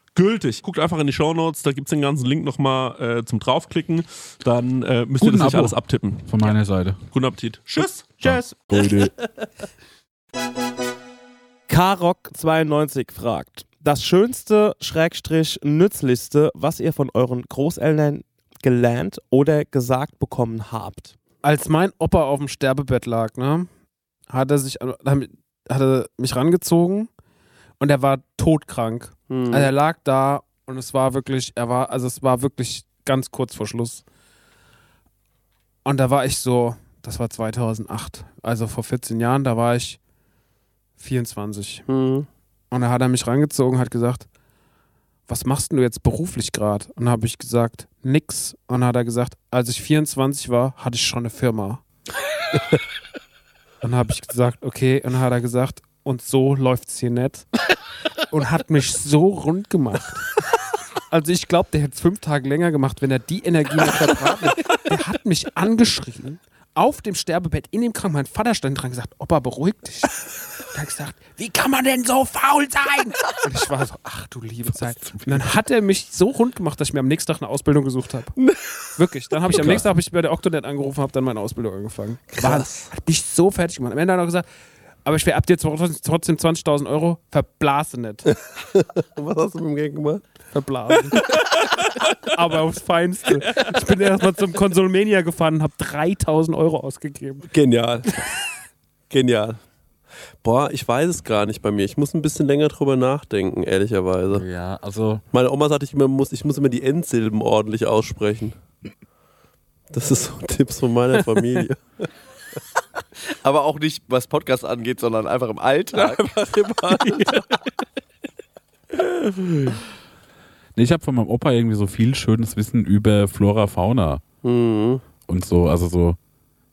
gültig. Guckt einfach in die Shownotes, da gibt's den ganzen Link nochmal äh, zum draufklicken. Dann äh, müsst ihr Guten das nicht Abo. alles abtippen. Von meiner Seite. Guten Appetit. Tschüss. Tschüss. [laughs] Karok92 fragt, das schönste, Schrägstrich, nützlichste, was ihr von euren Großeltern gelernt oder gesagt bekommen habt? als mein Opa auf dem Sterbebett lag, ne, hat er sich, hat er mich rangezogen und er war todkrank. Hm. Also er lag da und es war wirklich, er war, also es war wirklich ganz kurz vor Schluss. Und da war ich so, das war 2008, also vor 14 Jahren, da war ich 24. Hm. Und da hat er mich rangezogen, hat gesagt, was machst du jetzt beruflich gerade? Und da habe ich gesagt, nix. Und dann hat er gesagt, als ich 24 war, hatte ich schon eine Firma. [laughs] und dann habe ich gesagt, okay. Und dann hat er gesagt, und so läuft's hier nicht. [laughs] Und hat mich so rund gemacht. Also ich glaube, der hätte es fünf Tage länger gemacht, wenn er die Energie noch verbraten hätte. Der hat mich angeschrien. Auf dem Sterbebett, in dem Krankenhaus. Mein Vater stand dran und gesagt, Opa, beruhig dich. Und er hat gesagt, wie kann man denn so faul sein? Und ich war so, ach du liebe Zeit. Und dann hat er mich so rund gemacht, dass ich mir am nächsten Tag eine Ausbildung gesucht habe. [laughs] Wirklich. Dann habe ich am nächsten Tag ich bei der Octonet angerufen, habe dann meine Ausbildung angefangen. Krass. Hat mich so fertig gemacht. Am Ende hat er noch gesagt, Aber ich ab dir trotzdem 20.000 Euro, verblase nicht. Und [laughs] was hast du mit dem Geld gemacht? Verblasen. [laughs] Aber aufs Feinste. Ich bin erstmal zum Konsolmania gefahren und habe 3.000 Euro ausgegeben. Genial. Genial. Boah, ich weiß es gar nicht bei mir. Ich muss ein bisschen länger drüber nachdenken, ehrlicherweise. Ja, also Meine Oma sagte, ich immer muss, ich muss immer die Endsilben ordentlich aussprechen. Das ist so Tipps von meiner Familie. [laughs] [laughs] Aber auch nicht, was Podcast angeht, sondern einfach im Alltag. [laughs] [laughs] Nee, ich habe von meinem Opa irgendwie so viel schönes Wissen über Flora, Fauna Mhm. und so. Also so,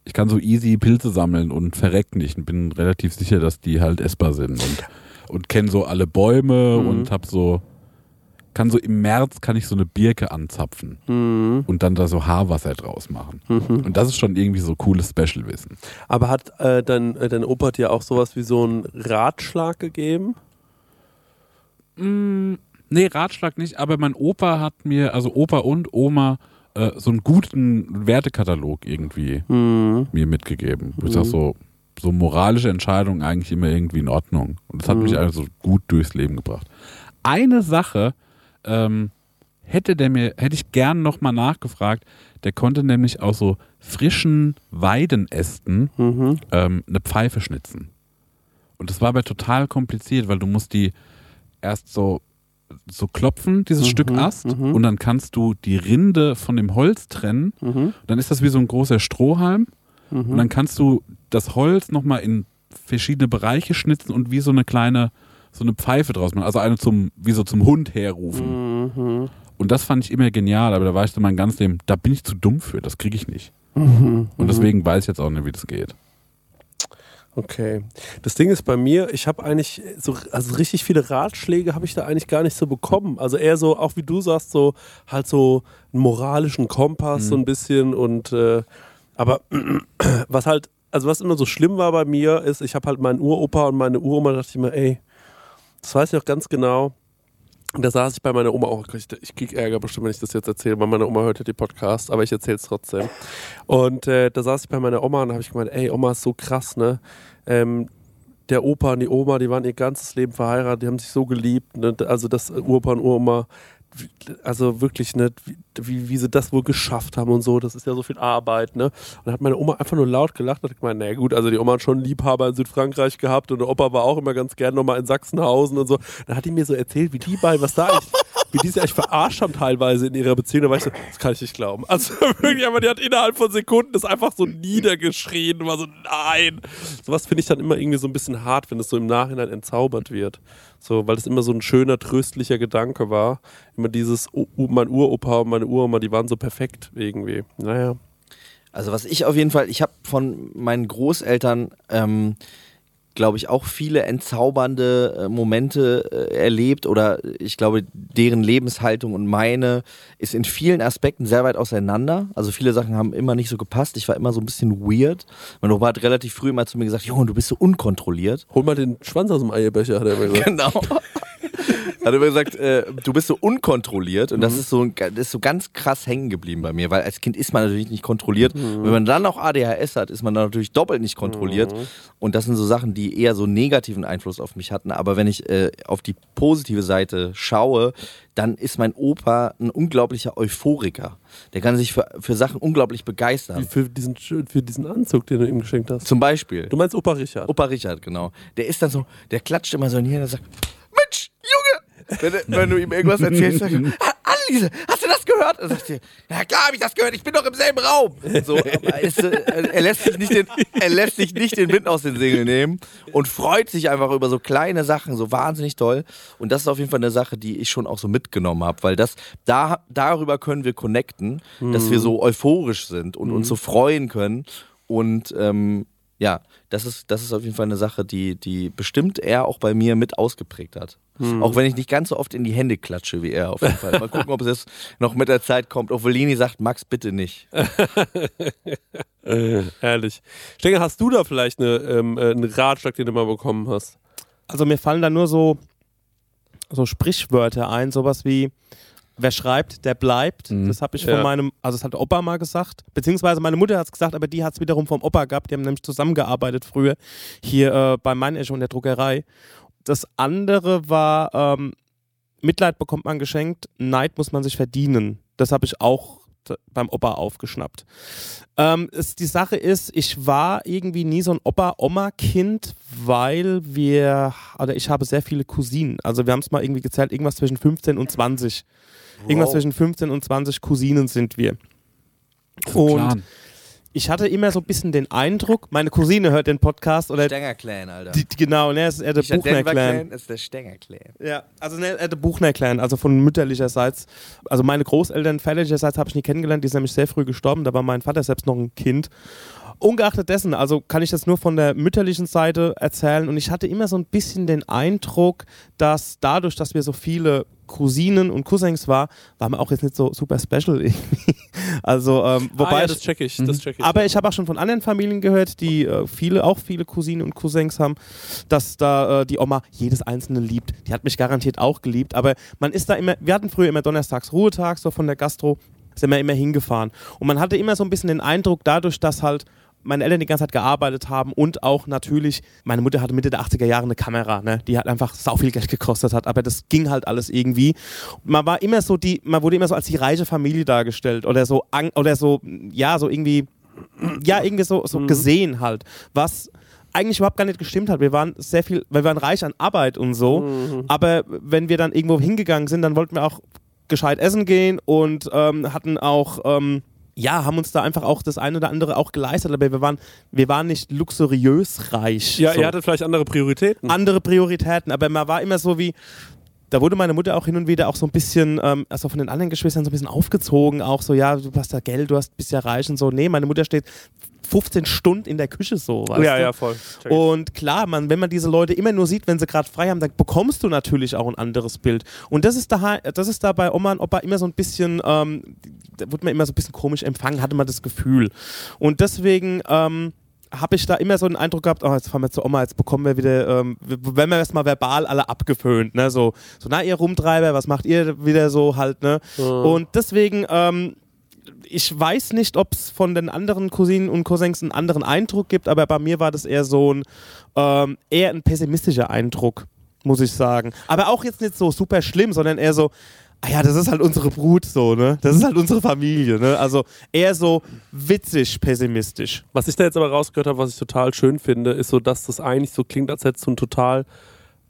ich kann so easy Pilze sammeln und verreck nicht und bin relativ sicher, dass die halt essbar sind und, und kenne so alle Bäume Mhm. und hab so, kann so im März kann ich so eine Birke anzapfen Mhm. und dann da so Haarwasser draus machen. Mhm. Und das ist schon irgendwie so cooles Special-Wissen. Aber hat äh, dein, äh, dein Opa dir auch sowas wie so einen Ratschlag gegeben? Mm, nee, Ratschlag nicht, aber mein Opa hat mir, also Opa und Oma, äh, so einen guten Wertekatalog irgendwie Mhm. mir mitgegeben. Ich sag so, so moralische Entscheidungen eigentlich immer irgendwie in Ordnung. Und das hat mich also gut durchs Leben gebracht. Eine Sache ähm, hätte der mir, hätte ich gern nochmal nachgefragt. Der konnte nämlich aus so frischen Weidenästen Mhm. ähm, eine Pfeife schnitzen. Und das war aber total kompliziert, weil du musst die erst so, so klopfen, dieses Stück Ast, und dann kannst du die Rinde von dem Holz trennen. Mhm. Dann ist das wie so ein großer Strohhalm. Und dann kannst du das Holz nochmal in verschiedene Bereiche schnitzen und wie so eine kleine, so eine Pfeife draus machen. Also eine zum, wie so zum Hund herrufen. Mhm. Und das fand ich immer genial, aber da war ich so mein ganzes Leben, da bin ich zu dumm für, das kriege ich nicht. Und deswegen weiß ich jetzt auch nicht, wie das geht. Okay. Das Ding ist bei mir, ich habe eigentlich so, also richtig viele Ratschläge habe ich da eigentlich gar nicht so bekommen. Also eher so, auch wie du sagst, so halt so einen moralischen Kompass so ein bisschen und äh, aber [clears throat] was halt, also was immer so schlimm war bei mir, ist, ich habe halt meinen Uropa und meine Uroma, da dachte ich mir, ey, das weiß ich auch ganz genau. Da saß ich bei meiner Oma auch, ich, ich krieg Ärger bestimmt, wenn ich das jetzt erzähle, weil meine Oma hört ja die Podcast, aber ich erzähle es trotzdem. Und äh, da saß ich bei meiner Oma und habe ich gemeint, ey, Oma ist so krass, ne? Ähm, der Opa und die Oma, die waren ihr ganzes Leben verheiratet, die haben sich so geliebt. Ne? Also das Opa und Oma, also wirklich, ne, wie, wie, sie das wohl geschafft haben und so, das ist ja so viel Arbeit, ne? Und da hat meine Oma einfach nur laut gelacht und hat gemeint, naja gut, also die Oma hat schon einen Liebhaber in Südfrankreich gehabt und der Opa war auch immer ganz gern nochmal in Sachsenhausen und so. Dann hat die mir so erzählt, wie die beiden, was da eigentlich, wie die sich eigentlich verarscht haben teilweise in ihrer Beziehung. Da war ich so, das kann ich nicht glauben. Also [laughs] wirklich, aber die hat innerhalb von Sekunden das einfach so niedergeschrien war so, nein. Sowas finde ich dann immer irgendwie so ein bisschen hart, wenn es so im Nachhinein entzaubert wird. So, weil es immer so ein schöner, tröstlicher Gedanke war. Immer dieses, oh, oh, mein Uropa und meine Uroma, die waren so perfekt irgendwie. Naja. Also was ich auf jeden Fall, ich habe von meinen Großeltern, ähm, glaube ich, auch viele entzaubernde äh, Momente äh, erlebt oder ich glaube, deren Lebenshaltung und meine ist in vielen Aspekten sehr weit auseinander. Also viele Sachen haben immer nicht so gepasst. Ich war immer so ein bisschen weird. Mein Opa hat relativ früh immer zu mir gesagt, Junge, du bist so unkontrolliert. Hol mal den Schwanz aus dem Eierbecher, hat er immer gesagt. [laughs] Genau. [laughs] Hat immer gesagt, äh, du bist so unkontrolliert und das Mhm. ist so, das ist so ganz krass hängen geblieben bei mir, weil als Kind ist man natürlich nicht kontrolliert. Mhm. Wenn man dann auch ADHS hat, ist man dann natürlich doppelt nicht kontrolliert. Mhm. Und das sind so Sachen, die eher so negativen Einfluss auf mich hatten. Aber wenn ich äh, auf die positive Seite schaue, dann ist mein Opa ein unglaublicher Euphoriker. Der kann sich für, für Sachen unglaublich Wie begeistern. für diesen, für diesen Anzug, den du ihm geschenkt hast. Zum Beispiel. Du meinst Opa Richard? Opa Richard, genau. Der ist dann so, der klatscht immer so in die Hände und sagt, Mensch, Junge! Wenn, wenn du ihm irgendwas erzählst, er, "Ah, Anneliese, hast du das gehört? Und sagt er, na klar habe ich das gehört, ich bin doch im selben Raum. So, es, äh, er, lässt sich nicht den, er lässt sich nicht den Wind aus den Segeln nehmen und freut sich einfach über so kleine Sachen, so wahnsinnig toll. Und das ist auf jeden Fall eine Sache, die ich schon auch so mitgenommen habe, weil das, da, darüber können wir connecten, dass wir so euphorisch sind und uns so freuen können. Und ähm, ja, das ist, das ist auf jeden Fall eine Sache, die, die bestimmt er auch bei mir mit ausgeprägt hat. Auch wenn ich nicht ganz so oft in die Hände klatsche wie er auf jeden Fall. Mal gucken, ob es jetzt noch mit der Zeit kommt. Obwohl Leni sagt, Max, bitte nicht. [laughs] Äh, ehrlich. Stenger, hast du da vielleicht eine, ähm, äh, einen Ratschlag, den du mal bekommen hast? Also mir fallen da nur so, so Sprichwörter ein, sowas wie wer schreibt, der bleibt. Mhm. Das habe ich Ja. von meinem, also das hat der Opa mal gesagt. Beziehungsweise meine Mutter hat es gesagt, aber die hat es wiederum vom Opa gehabt. Die haben nämlich zusammengearbeitet früher hier äh, bei Meinesche und der Druckerei. Das andere war, ähm, Mitleid bekommt man geschenkt, Neid muss man sich verdienen. Das habe ich auch beim Opa aufgeschnappt. Ähm, es, die Sache ist, ich war irgendwie nie so ein Opa-Oma-Kind, weil wir, oder ich habe sehr viele Cousinen. Also wir haben es mal irgendwie gezählt, irgendwas zwischen 15 und 20. Irgendwas Wow. zwischen 15 und 20 Cousinen sind wir. Und Clan. ich hatte immer so ein bisschen den Eindruck, meine Cousine hört den Podcast oder Stenger Clan, Alter. die, die, genau, ne, ist eher der Buchner Clan. Clan, ist der Stenger Clan. Ja, also ne, äh, der Buchner Clan, also von mütterlicherseits. Also meine Großeltern väterlicherseits habe ich nie kennengelernt, die sind nämlich sehr früh gestorben, da war mein Vater selbst noch ein Kind. Ungeachtet dessen, also kann ich das nur von der mütterlichen Seite erzählen und ich hatte immer so ein bisschen den Eindruck, dass dadurch, dass wir so viele Cousinen und Cousins war, waren wir auch jetzt nicht so super special [laughs] irgendwie. Also, ähm, wobei ah, ja, das check ich, das check ich. aber ich habe auch schon von anderen Familien gehört, die äh, viele, auch viele Cousinen und Cousins haben, dass da äh, die Oma jedes einzelne liebt. Die hat mich garantiert auch geliebt. Aber man ist da immer, wir hatten früher immer donnerstags Ruhetag, so von der Gastro, sind wir immer hingefahren. Und man hatte immer so ein bisschen den Eindruck, dadurch, dass halt meine Eltern die ganze Zeit gearbeitet haben und auch natürlich, meine Mutter hatte Mitte der 80er Jahre eine Kamera, ne? die hat einfach sau viel Geld gekostet hat, aber das ging halt alles irgendwie. Man war immer so die, man wurde immer so als die reiche Familie dargestellt oder so, oder so, ja, so irgendwie, ja, irgendwie so, so gesehen halt, was eigentlich überhaupt gar nicht gestimmt hat. Wir waren sehr viel, wir waren reich an Arbeit und so, aber wenn wir dann irgendwo hingegangen sind, dann wollten wir auch gescheit essen gehen und ähm, hatten auch, ähm, ja, haben uns da einfach auch das eine oder andere auch geleistet, aber wir waren, wir waren nicht luxuriös reich. ja, so. ihr hattet vielleicht andere Prioritäten. andere Prioritäten, aber man war immer so wie, da wurde meine Mutter auch hin und wieder auch so ein bisschen, ähm, also von den anderen Geschwistern so ein bisschen aufgezogen, auch so, ja, du hast da Geld, du hast, bist ja reich und so. Nee, meine Mutter steht 15 Stunden in der Küche so, weißt ja, du? ja, voll. Check. Und klar, man, wenn man diese Leute immer nur sieht, wenn sie gerade frei haben, dann bekommst du natürlich auch ein anderes Bild. Und das ist da, das ist da bei Oma und Opa immer so ein bisschen, ähm, da wurde man immer so ein bisschen komisch empfangen, hatte man das Gefühl. Und deswegen, ähm, habe ich da immer so den Eindruck gehabt, oh, jetzt fahren wir zu Oma, jetzt bekommen wir wieder, ähm, wir- wenn wir erstmal verbal alle abgeföhnt, ne, so, so, na, ihr Rumtreiber, was macht ihr wieder so halt, ne? Und deswegen, ähm, ich weiß nicht, ob es von den anderen Cousinen und Cousins einen anderen Eindruck gibt, aber bei mir war das eher so ein, ähm, eher ein pessimistischer Eindruck, muss ich sagen. Aber auch jetzt nicht so super schlimm, sondern eher so, ah ja, das ist halt unsere Brut so, ne? Das ist halt unsere Familie, ne? Also eher so witzig pessimistisch. Was ich da jetzt aber rausgehört habe, was ich total schön finde, ist so, dass das eigentlich so klingt, als hättest du ein total,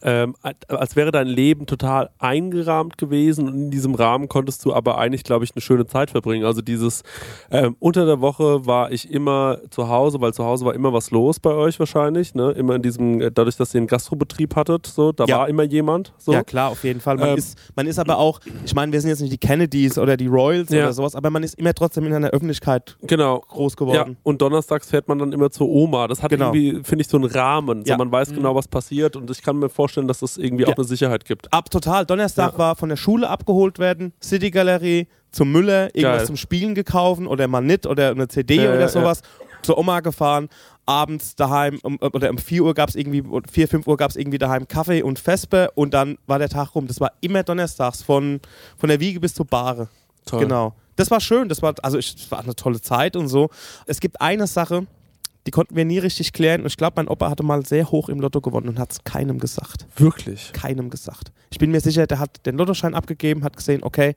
ähm, als wäre dein Leben total eingerahmt gewesen und in diesem Rahmen konntest du aber eigentlich, glaube ich, eine schöne Zeit verbringen. Also dieses, ähm, unter der Woche war ich immer zu Hause, weil zu Hause war immer was los bei euch wahrscheinlich, ne? Immer in diesem, äh, dadurch, dass ihr einen Gastrobetrieb hattet, so, da Ja. war immer jemand, so. Ja, klar, auf jeden Fall. Man, Ähm, ist, man ist aber auch, ich meine, wir sind jetzt nicht die Kennedys oder die Royals Ja. oder sowas, aber man ist immer trotzdem in einer Öffentlichkeit Genau. groß Ja, geworden. und donnerstags fährt man dann immer zur Oma. Das hat Genau. irgendwie, finde ich, so einen Rahmen. So, Ja. man weiß genau, was passiert und ich kann mir vorstellen, dass das irgendwie Ja. auch eine Sicherheit gibt. Ab total. Donnerstag Ja. war von der Schule abgeholt werden, City Galerie, zum Müller, irgendwas Geil. zum Spielen gekauft oder mal nicht oder eine CD Ja, oder sowas. Zur Oma gefahren, abends daheim um, oder um 4 Uhr gab es irgendwie, 4, 5 Uhr gab es irgendwie daheim Kaffee und Vespe und dann war der Tag rum. Das war immer donnerstags, von, von der Wiege bis zur Bahre. Toll. Genau. Das war schön, das war, also ich, das war eine tolle Zeit und so. Es gibt eine Sache, die konnten wir nie richtig klären und ich glaube, mein Opa hatte mal sehr hoch im Lotto gewonnen und hat es keinem gesagt Wirklich. keinem gesagt. Ich bin mir sicher, der hat den Lottoschein abgegeben, hat gesehen, okay,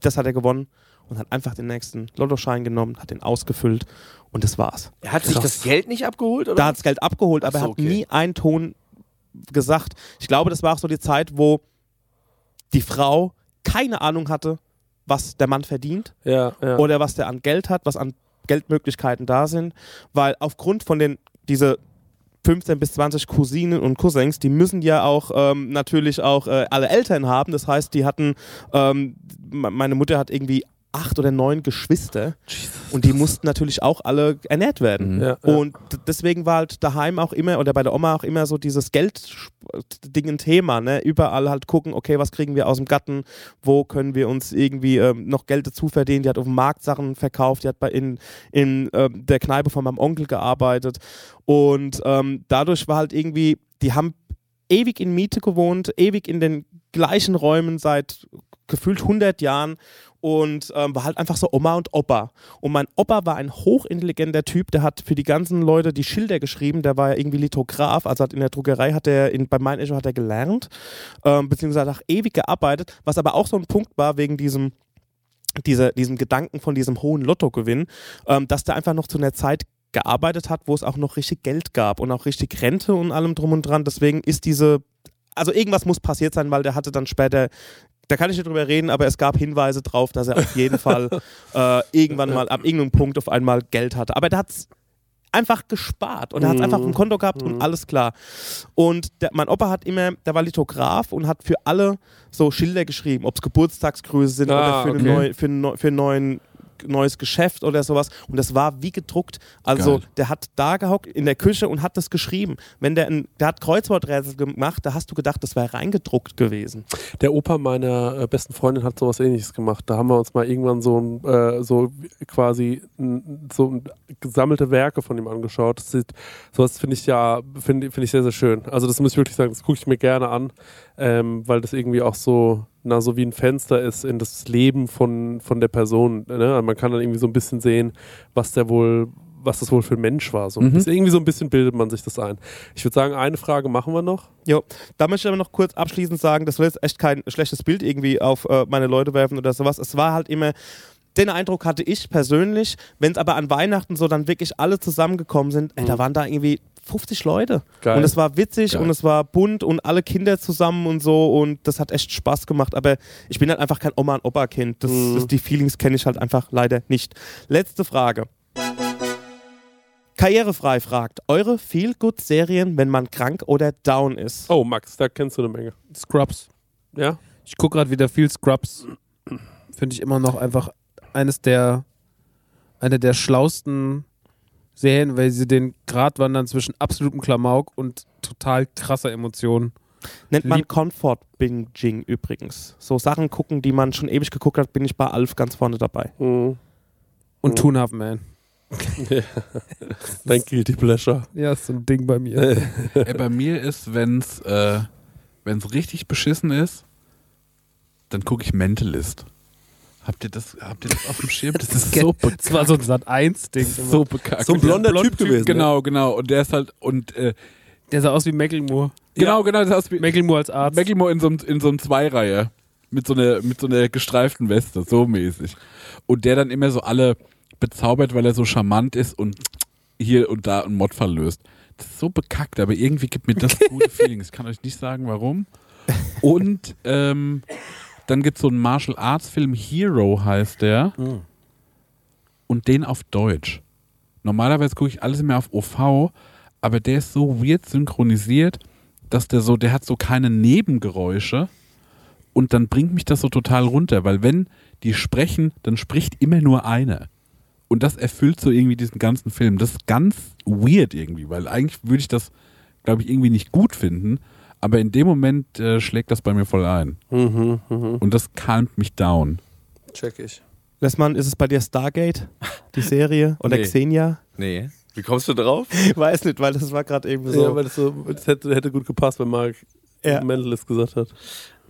das hat er gewonnen und hat einfach den nächsten Lottoschein genommen, hat den ausgefüllt und das war's. Er hat sich Krass. das Geld nicht abgeholt, oder? Da hat das Geld abgeholt, aber Ach er so, hat okay. nie einen Ton gesagt. Ich glaube, das war auch so die Zeit, wo die Frau keine Ahnung hatte, was der Mann verdient Ja, ja. oder was der an Geld hat, was an Geldmöglichkeiten da sind, weil aufgrund von den diese 15 bis 20 Cousinen und Cousins, die müssen ja auch ähm, natürlich auch äh, alle Eltern haben. Das heißt, die hatten, ähm, me- meine Mutter hat irgendwie acht oder neun Geschwister und die mussten natürlich auch alle ernährt werden. Mhm. ja, ja. Und d- deswegen war halt daheim auch immer oder bei der Oma auch immer so dieses Geld-Ding ein Thema. Ne? Überall halt gucken, okay, was kriegen wir aus dem Gatten, wo können wir uns irgendwie ähm, noch Geld dazu verdienen. Die hat auf dem Markt Sachen verkauft, die hat bei in, in ähm, der Kneipe von meinem Onkel gearbeitet. Und ähm, dadurch war halt irgendwie, die haben ewig in Miete gewohnt, ewig in den gleichen Räumen seit gefühlt 100 Jahren und ähm, war halt einfach so Oma und Opa. Und mein Opa war ein hochintelligenter Typ, der hat für die ganzen Leute die Schilder geschrieben, der war ja irgendwie Lithograf, also hat in der Druckerei hat er, bei Mein Echo hat er gelernt, ähm, beziehungsweise hat ewig gearbeitet, was aber auch so ein Punkt war wegen diesem diese, diesem Gedanken von diesem hohen Lottogewinn, ähm, dass der einfach noch zu einer Zeit gearbeitet hat, wo es auch noch richtig Geld gab und auch richtig Rente und allem drum und dran. Deswegen ist diese, also irgendwas muss passiert sein, weil der hatte dann später, da kann ich nicht drüber reden, aber es gab Hinweise drauf, dass er auf jeden Fall [laughs] äh, irgendwann mal ab irgendeinem Punkt auf einmal Geld hatte. Aber der hat es einfach gespart und er hat es einfach auf dem Konto gehabt und alles klar. Und der, mein Opa hat immer, der war Lithograf und hat für alle so Schilder geschrieben, ob es Geburtstagsgrüße sind Ah, oder für, okay. eine neu, für, für ein neuen neues Geschäft oder sowas und das war wie gedruckt. Also Geil. der hat da gehockt in der Küche und hat das geschrieben. Wenn der, ein, der hat Kreuzworträtsel gemacht, da hast du gedacht, das wäre reingedruckt gewesen. Der Opa meiner äh, besten Freundin hat sowas ähnliches gemacht. Da haben wir uns mal irgendwann so, ein, äh, so quasi n, so gesammelte Werke von ihm angeschaut. Das sieht, sowas finde ich ja, finde find ich sehr, sehr schön. Also das muss ich wirklich sagen, das gucke ich mir gerne an, ähm, weil das irgendwie auch so, na, so wie ein Fenster ist in das Leben von, von der Person. Ne? Man kann dann irgendwie so ein bisschen sehen, was der wohl, was das wohl für ein Mensch war. So Mhm. irgendwie so ein bisschen bildet man sich das ein. Ich würde sagen, eine Frage machen wir noch. Jo, da möchte ich aber noch kurz abschließend sagen, das soll jetzt echt kein schlechtes Bild irgendwie auf äh, meine Leute werfen oder sowas. Es war halt immer, den Eindruck hatte ich persönlich, wenn es aber an Weihnachten so dann wirklich alle zusammengekommen sind, ey, da waren da irgendwie 50 Leute. Geil. Und es war witzig Geil. und es war bunt und alle Kinder zusammen und so und das hat echt Spaß gemacht. Aber ich bin halt einfach kein Oma- und Opa-Kind. Das, Mhm. das, die Feelings kenne ich halt einfach leider nicht. Letzte Frage. Karrierefrei fragt, eure Feel-Good-Serien, wenn man krank oder down ist? Oh, Max, da kennst du eine Menge. Scrubs. Ja? Ich gucke gerade wieder viel Scrubs. Finde ich immer noch einfach eines der, eine der schlausten Serien, weil sie den Grad wandern zwischen absolutem Klamauk und total krasser Emotionen. Nennt man Comfort-Binging übrigens. So Sachen gucken, die man schon ewig geguckt hat, bin ich bei Alf ganz vorne dabei. Mhm. Und Toon Half Man. [laughs] Dein Guilty Pleasure. Ja, ist so ein Ding bei mir. [laughs] Ey, bei mir ist, wenn's, äh, wenn's richtig beschissen ist, dann gucke ich Mentalist. Habt ihr das, habt ihr das auf dem Schirm? [laughs] Das ist so bekackt. Das war so ein Sat 1-Ding. so bekackt. So ein blonder blond Typ Typ, gewesen. ne? Genau, genau. Und der ist halt, und äh, Der sah aus wie Macklemore. genau, genau, das ist aus wie Macklemore als Arzt. Macklemore in so einem, in so einem Zweireihe. Mit so einer, mit so einer gestreiften Weste, so mäßig. Und der dann immer so alle bezaubert, weil er so charmant ist und hier und da einen Mod verlöst. Das ist so bekackt, aber irgendwie gibt mir das [laughs] gute Feelings. Ich kann euch nicht sagen, warum. Und ähm, dann gibt es so einen Martial Arts Film, Hero heißt der. Und den auf Deutsch. Normalerweise gucke ich alles immer auf OV, aber der ist so weird synchronisiert, dass der so, der hat so keine Nebengeräusche und dann bringt mich das so total runter, weil wenn die sprechen, dann spricht immer nur einer. Und das erfüllt so irgendwie diesen ganzen Film. Das ist ganz weird irgendwie, weil eigentlich würde ich das, glaube ich, irgendwie nicht gut finden, aber in dem Moment äh, schlägt das bei mir voll ein. Mhm, mhm. Und das calmt mich down. Check ich. Lessmann, ist es bei dir Stargate, die Serie? [laughs] Oder Nee. Xenia? Nee. Wie kommst du drauf? [laughs] Weiß nicht, weil das war gerade eben so. Ja, weil das, so, das hätte, hätte gut gepasst, wenn Mark Ja. Mentalist gesagt hat.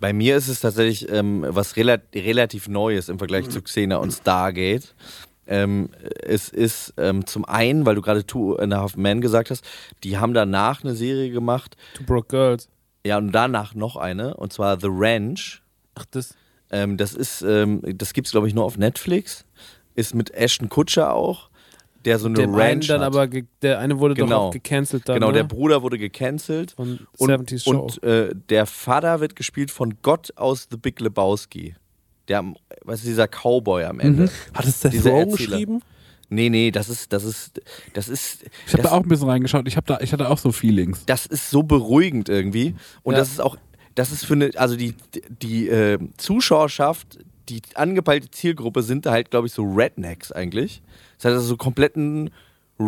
Bei mir ist es tatsächlich ähm, was rela relativ Neues im Vergleich zu Xena und Stargate. Ähm, es ist ähm, zum einen, weil du gerade Two and a Half Men gesagt hast, die haben danach eine Serie gemacht, Two Broke Girls. Ja, und danach noch eine, und zwar The Ranch. Ach, das. Ähm, das ist, ähm, das gibt's glaube ich nur auf Netflix. Ist mit Ashton Kutscher auch, der so eine Der eine Ranch dann hat. aber, der eine wurde doch Genau. auch gecancelt dann. genau, ne? der Bruder wurde gecancelt. von Und, 70s Show. und äh, der Vater wird gespielt von Gott aus The Big Lebowski. Der, was ist dieser Cowboy am Ende? Hat es Rogen Erzähler. geschrieben? Nee, nee, das ist, das ist, das ist, Ich habe da auch ein bisschen reingeschaut. Ich, hab da, ich hatte auch so Feelings. das ist so beruhigend irgendwie. Und Ja. das ist auch, das ist für eine, also die, die äh, Zuschauerschaft, die angepeilte Zielgruppe sind da halt, glaube ich, so Rednecks eigentlich. Das heißt also so kompletten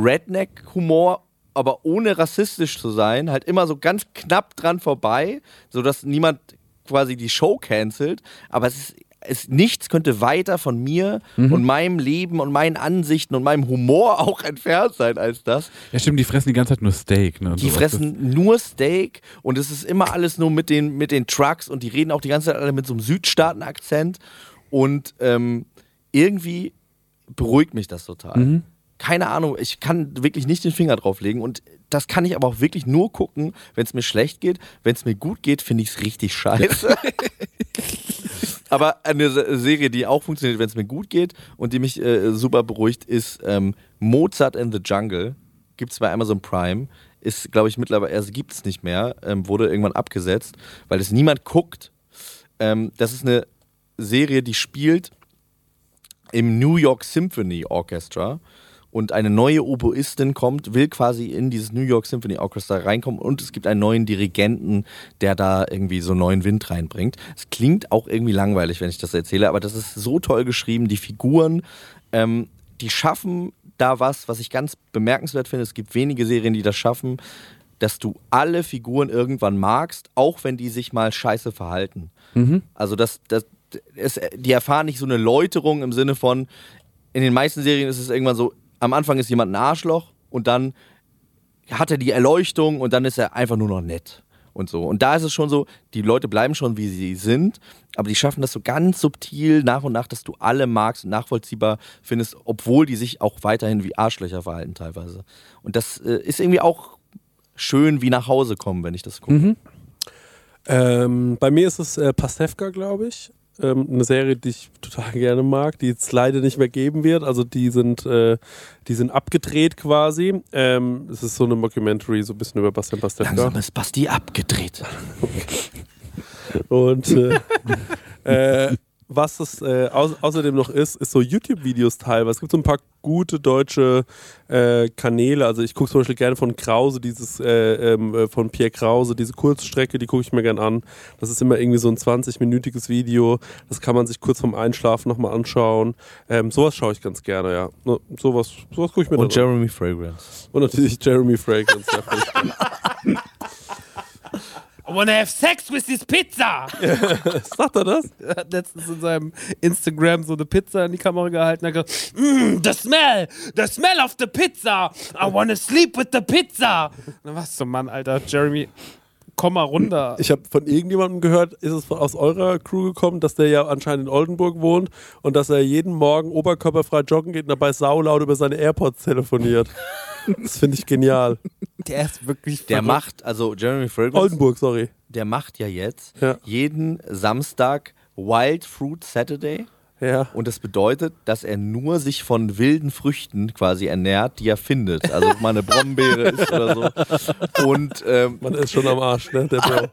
Redneck-Humor, aber ohne rassistisch zu sein, halt immer so ganz knapp dran vorbei, sodass niemand quasi die Show cancelt. Aber es ist es, nichts könnte weiter von mir und meinem Leben und meinen Ansichten und meinem Humor [laughs] auch entfernt sein als das. Ja, stimmt, die fressen die ganze Zeit nur Steak. Ne, Die fressen nur Steak und es ist immer alles nur mit den, mit den Trucks und die reden auch die ganze Zeit alle mit so einem Südstaaten-Akzent und ähm, irgendwie beruhigt mich das total. Keine Ahnung, ich kann wirklich nicht den Finger drauflegen und das kann ich aber auch wirklich nur gucken, wenn es mir schlecht geht. Wenn es mir gut geht, finde ich es richtig scheiße. [laughs] [laughs] aber eine Se- Serie, die auch funktioniert, wenn es mir gut geht und die mich äh, super beruhigt, ist ähm, Mozart in the Jungle. Gibt es bei Amazon Prime. Ist, glaube ich, mittlerweile, also gibt es nicht mehr, ähm, wurde irgendwann abgesetzt, weil es niemand guckt. Ähm, das ist eine Serie, die spielt im New York Symphony Orchestra und eine neue Oboistin kommt, will quasi in dieses New York Symphony Orchestra reinkommen und es gibt einen neuen Dirigenten, der da irgendwie so neuen Wind reinbringt. Es klingt auch irgendwie langweilig, wenn ich das erzähle, aber das ist so toll geschrieben. Die Figuren, ähm, die schaffen da was, was ich ganz bemerkenswert finde. Es gibt wenige Serien, die das schaffen, dass du alle Figuren irgendwann magst, auch wenn die sich mal scheiße verhalten. Also das, das, es, die erfahren nicht so eine Läuterung im Sinne von, in den meisten Serien ist es irgendwann so, am Anfang ist jemand ein Arschloch und dann hat er die Erleuchtung und dann ist er einfach nur noch nett und so. Und da ist es schon so, die Leute bleiben schon wie sie sind, aber die schaffen das so ganz subtil nach und nach, dass du alle magst und nachvollziehbar findest, obwohl die sich auch weiterhin wie Arschlöcher verhalten teilweise. Und das äh, ist irgendwie auch schön wie nach Hause kommen, wenn ich das gucke. Ähm, bei mir ist es äh, Pastewka, glaube ich. Ähm, eine Serie, die ich total [laughs] gerne mag, die es leider nicht mehr geben wird. Also die sind, äh, die sind abgedreht quasi. Ähm, es ist so eine Mockumentary, so ein bisschen über Bastian Pastewka. Langsam ist Basti abgedreht. [laughs] Und äh, [laughs] äh, was es äh, au außerdem noch ist, ist so YouTube-Videos teilweise. Es gibt so ein paar gute deutsche äh, Kanäle. Also ich gucke zum Beispiel gerne von Krause, dieses äh, ähm, äh, von Pierre Krause, diese Kurzstrecke, die gucke ich mir gerne an. Das ist immer irgendwie so ein 20-minütiges Video. Das kann man sich kurz vorm Einschlafen nochmal anschauen. Ähm, sowas schaue ich ganz gerne, ja. Sowas, sowas gucke ich mir Und dann an. Jeremy Fragrance. Und natürlich Jeremy Fragrance. ja, [laughs] wanna have sex with this pizza! [laughs] Sagt er das? Er hat letztens in seinem Instagram so eine Pizza in die Kamera gehalten. Er hat gesagt, mm, the smell, the smell of the pizza. I wanna sleep with the pizza. Na [laughs] was zum Mann, Alter. Jeremy, komm mal runter. Ich habe von irgendjemandem gehört, ist es aus eurer Crew gekommen, dass der ja anscheinend in Oldenburg wohnt und dass er jeden Morgen oberkörperfrei joggen geht und dabei saulaut über seine AirPods telefoniert. [laughs] Das finde ich genial. Der ist wirklich Der verrückt. macht, also Jeremy Fragrance, Oldenburg, sorry. der macht ja jetzt Ja. jeden Samstag Wild Fruit Saturday. Ja. Und das bedeutet, dass er nur sich von wilden Früchten quasi ernährt, die er findet. Also ob mal eine Brombeere [laughs] ist oder so. Und, ähm, Man ist schon am Arsch, ne? [laughs]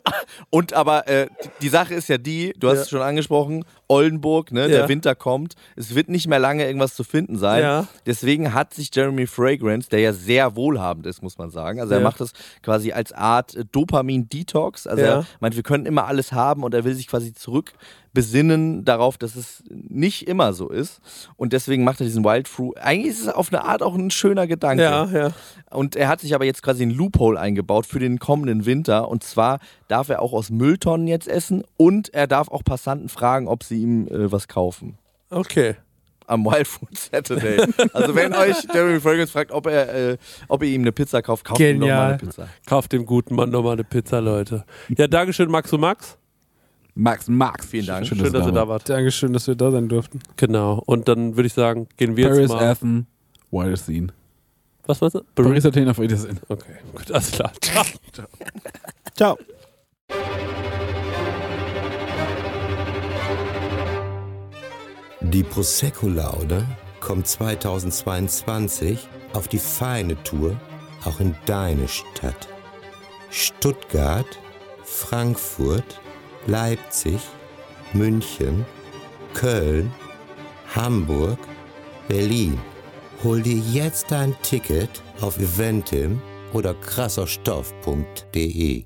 Und aber äh, die Sache ist ja die, du hast Ja. es schon angesprochen, Oldenburg, ne, Ja. der Winter kommt. Es wird nicht mehr lange irgendwas zu finden sein. Ja. Deswegen hat sich Jeremy Fragrance, der ja sehr wohlhabend ist, muss man sagen. Also er macht das quasi als Art Dopamin-Detox. Also er meint, wir können immer alles haben und er will sich quasi zurück besinnen darauf, dass es nicht immer so ist. Und deswegen macht er diesen Wild Fruit. Eigentlich ist es auf eine Art auch ein schöner Gedanke. Ja, ja. Und er hat sich aber jetzt quasi ein Loophole eingebaut für den kommenden Winter. Und zwar darf er auch aus Mülltonnen jetzt essen und er darf auch Passanten fragen, ob sie ihm äh, was kaufen. Okay. Am Wild Food Saturday. [laughs] Also wenn euch Jeremy Fragrance fragt, ob er, äh, ob ihr ihm eine Pizza kauft, kauft ihm doch mal Genial. eine Pizza. Kauft dem guten Mann nochmal eine Pizza, Leute. Ja, Dankeschön, Max und Max. Max, Max. Vielen Dank. Schön, dass ihr da wart. Dankeschön, dass wir da sein durften. Genau. Und dann würde ich sagen, gehen wir Paris, jetzt mal. Athen, Wild Scene. Was war's? das? Paris, Athen auf Wiedersehen. Okay, gut, alles klar. [laughs] Ciao. Ciao. Die Prosecco-Laude kommt 2022 auf die feine Tour auch in deine Stadt. Stuttgart, Frankfurt, Leipzig, München, Köln, Hamburg, Berlin. Hol dir jetzt dein Ticket auf eventim oder krasserstoff.de.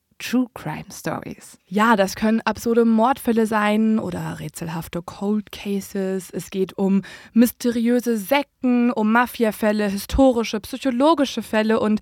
True Crime Stories. Ja, das können absurde Mordfälle sein oder rätselhafte Cold Cases. Es geht um mysteriöse Sekten, um Mafiafälle, historische, psychologische Fälle und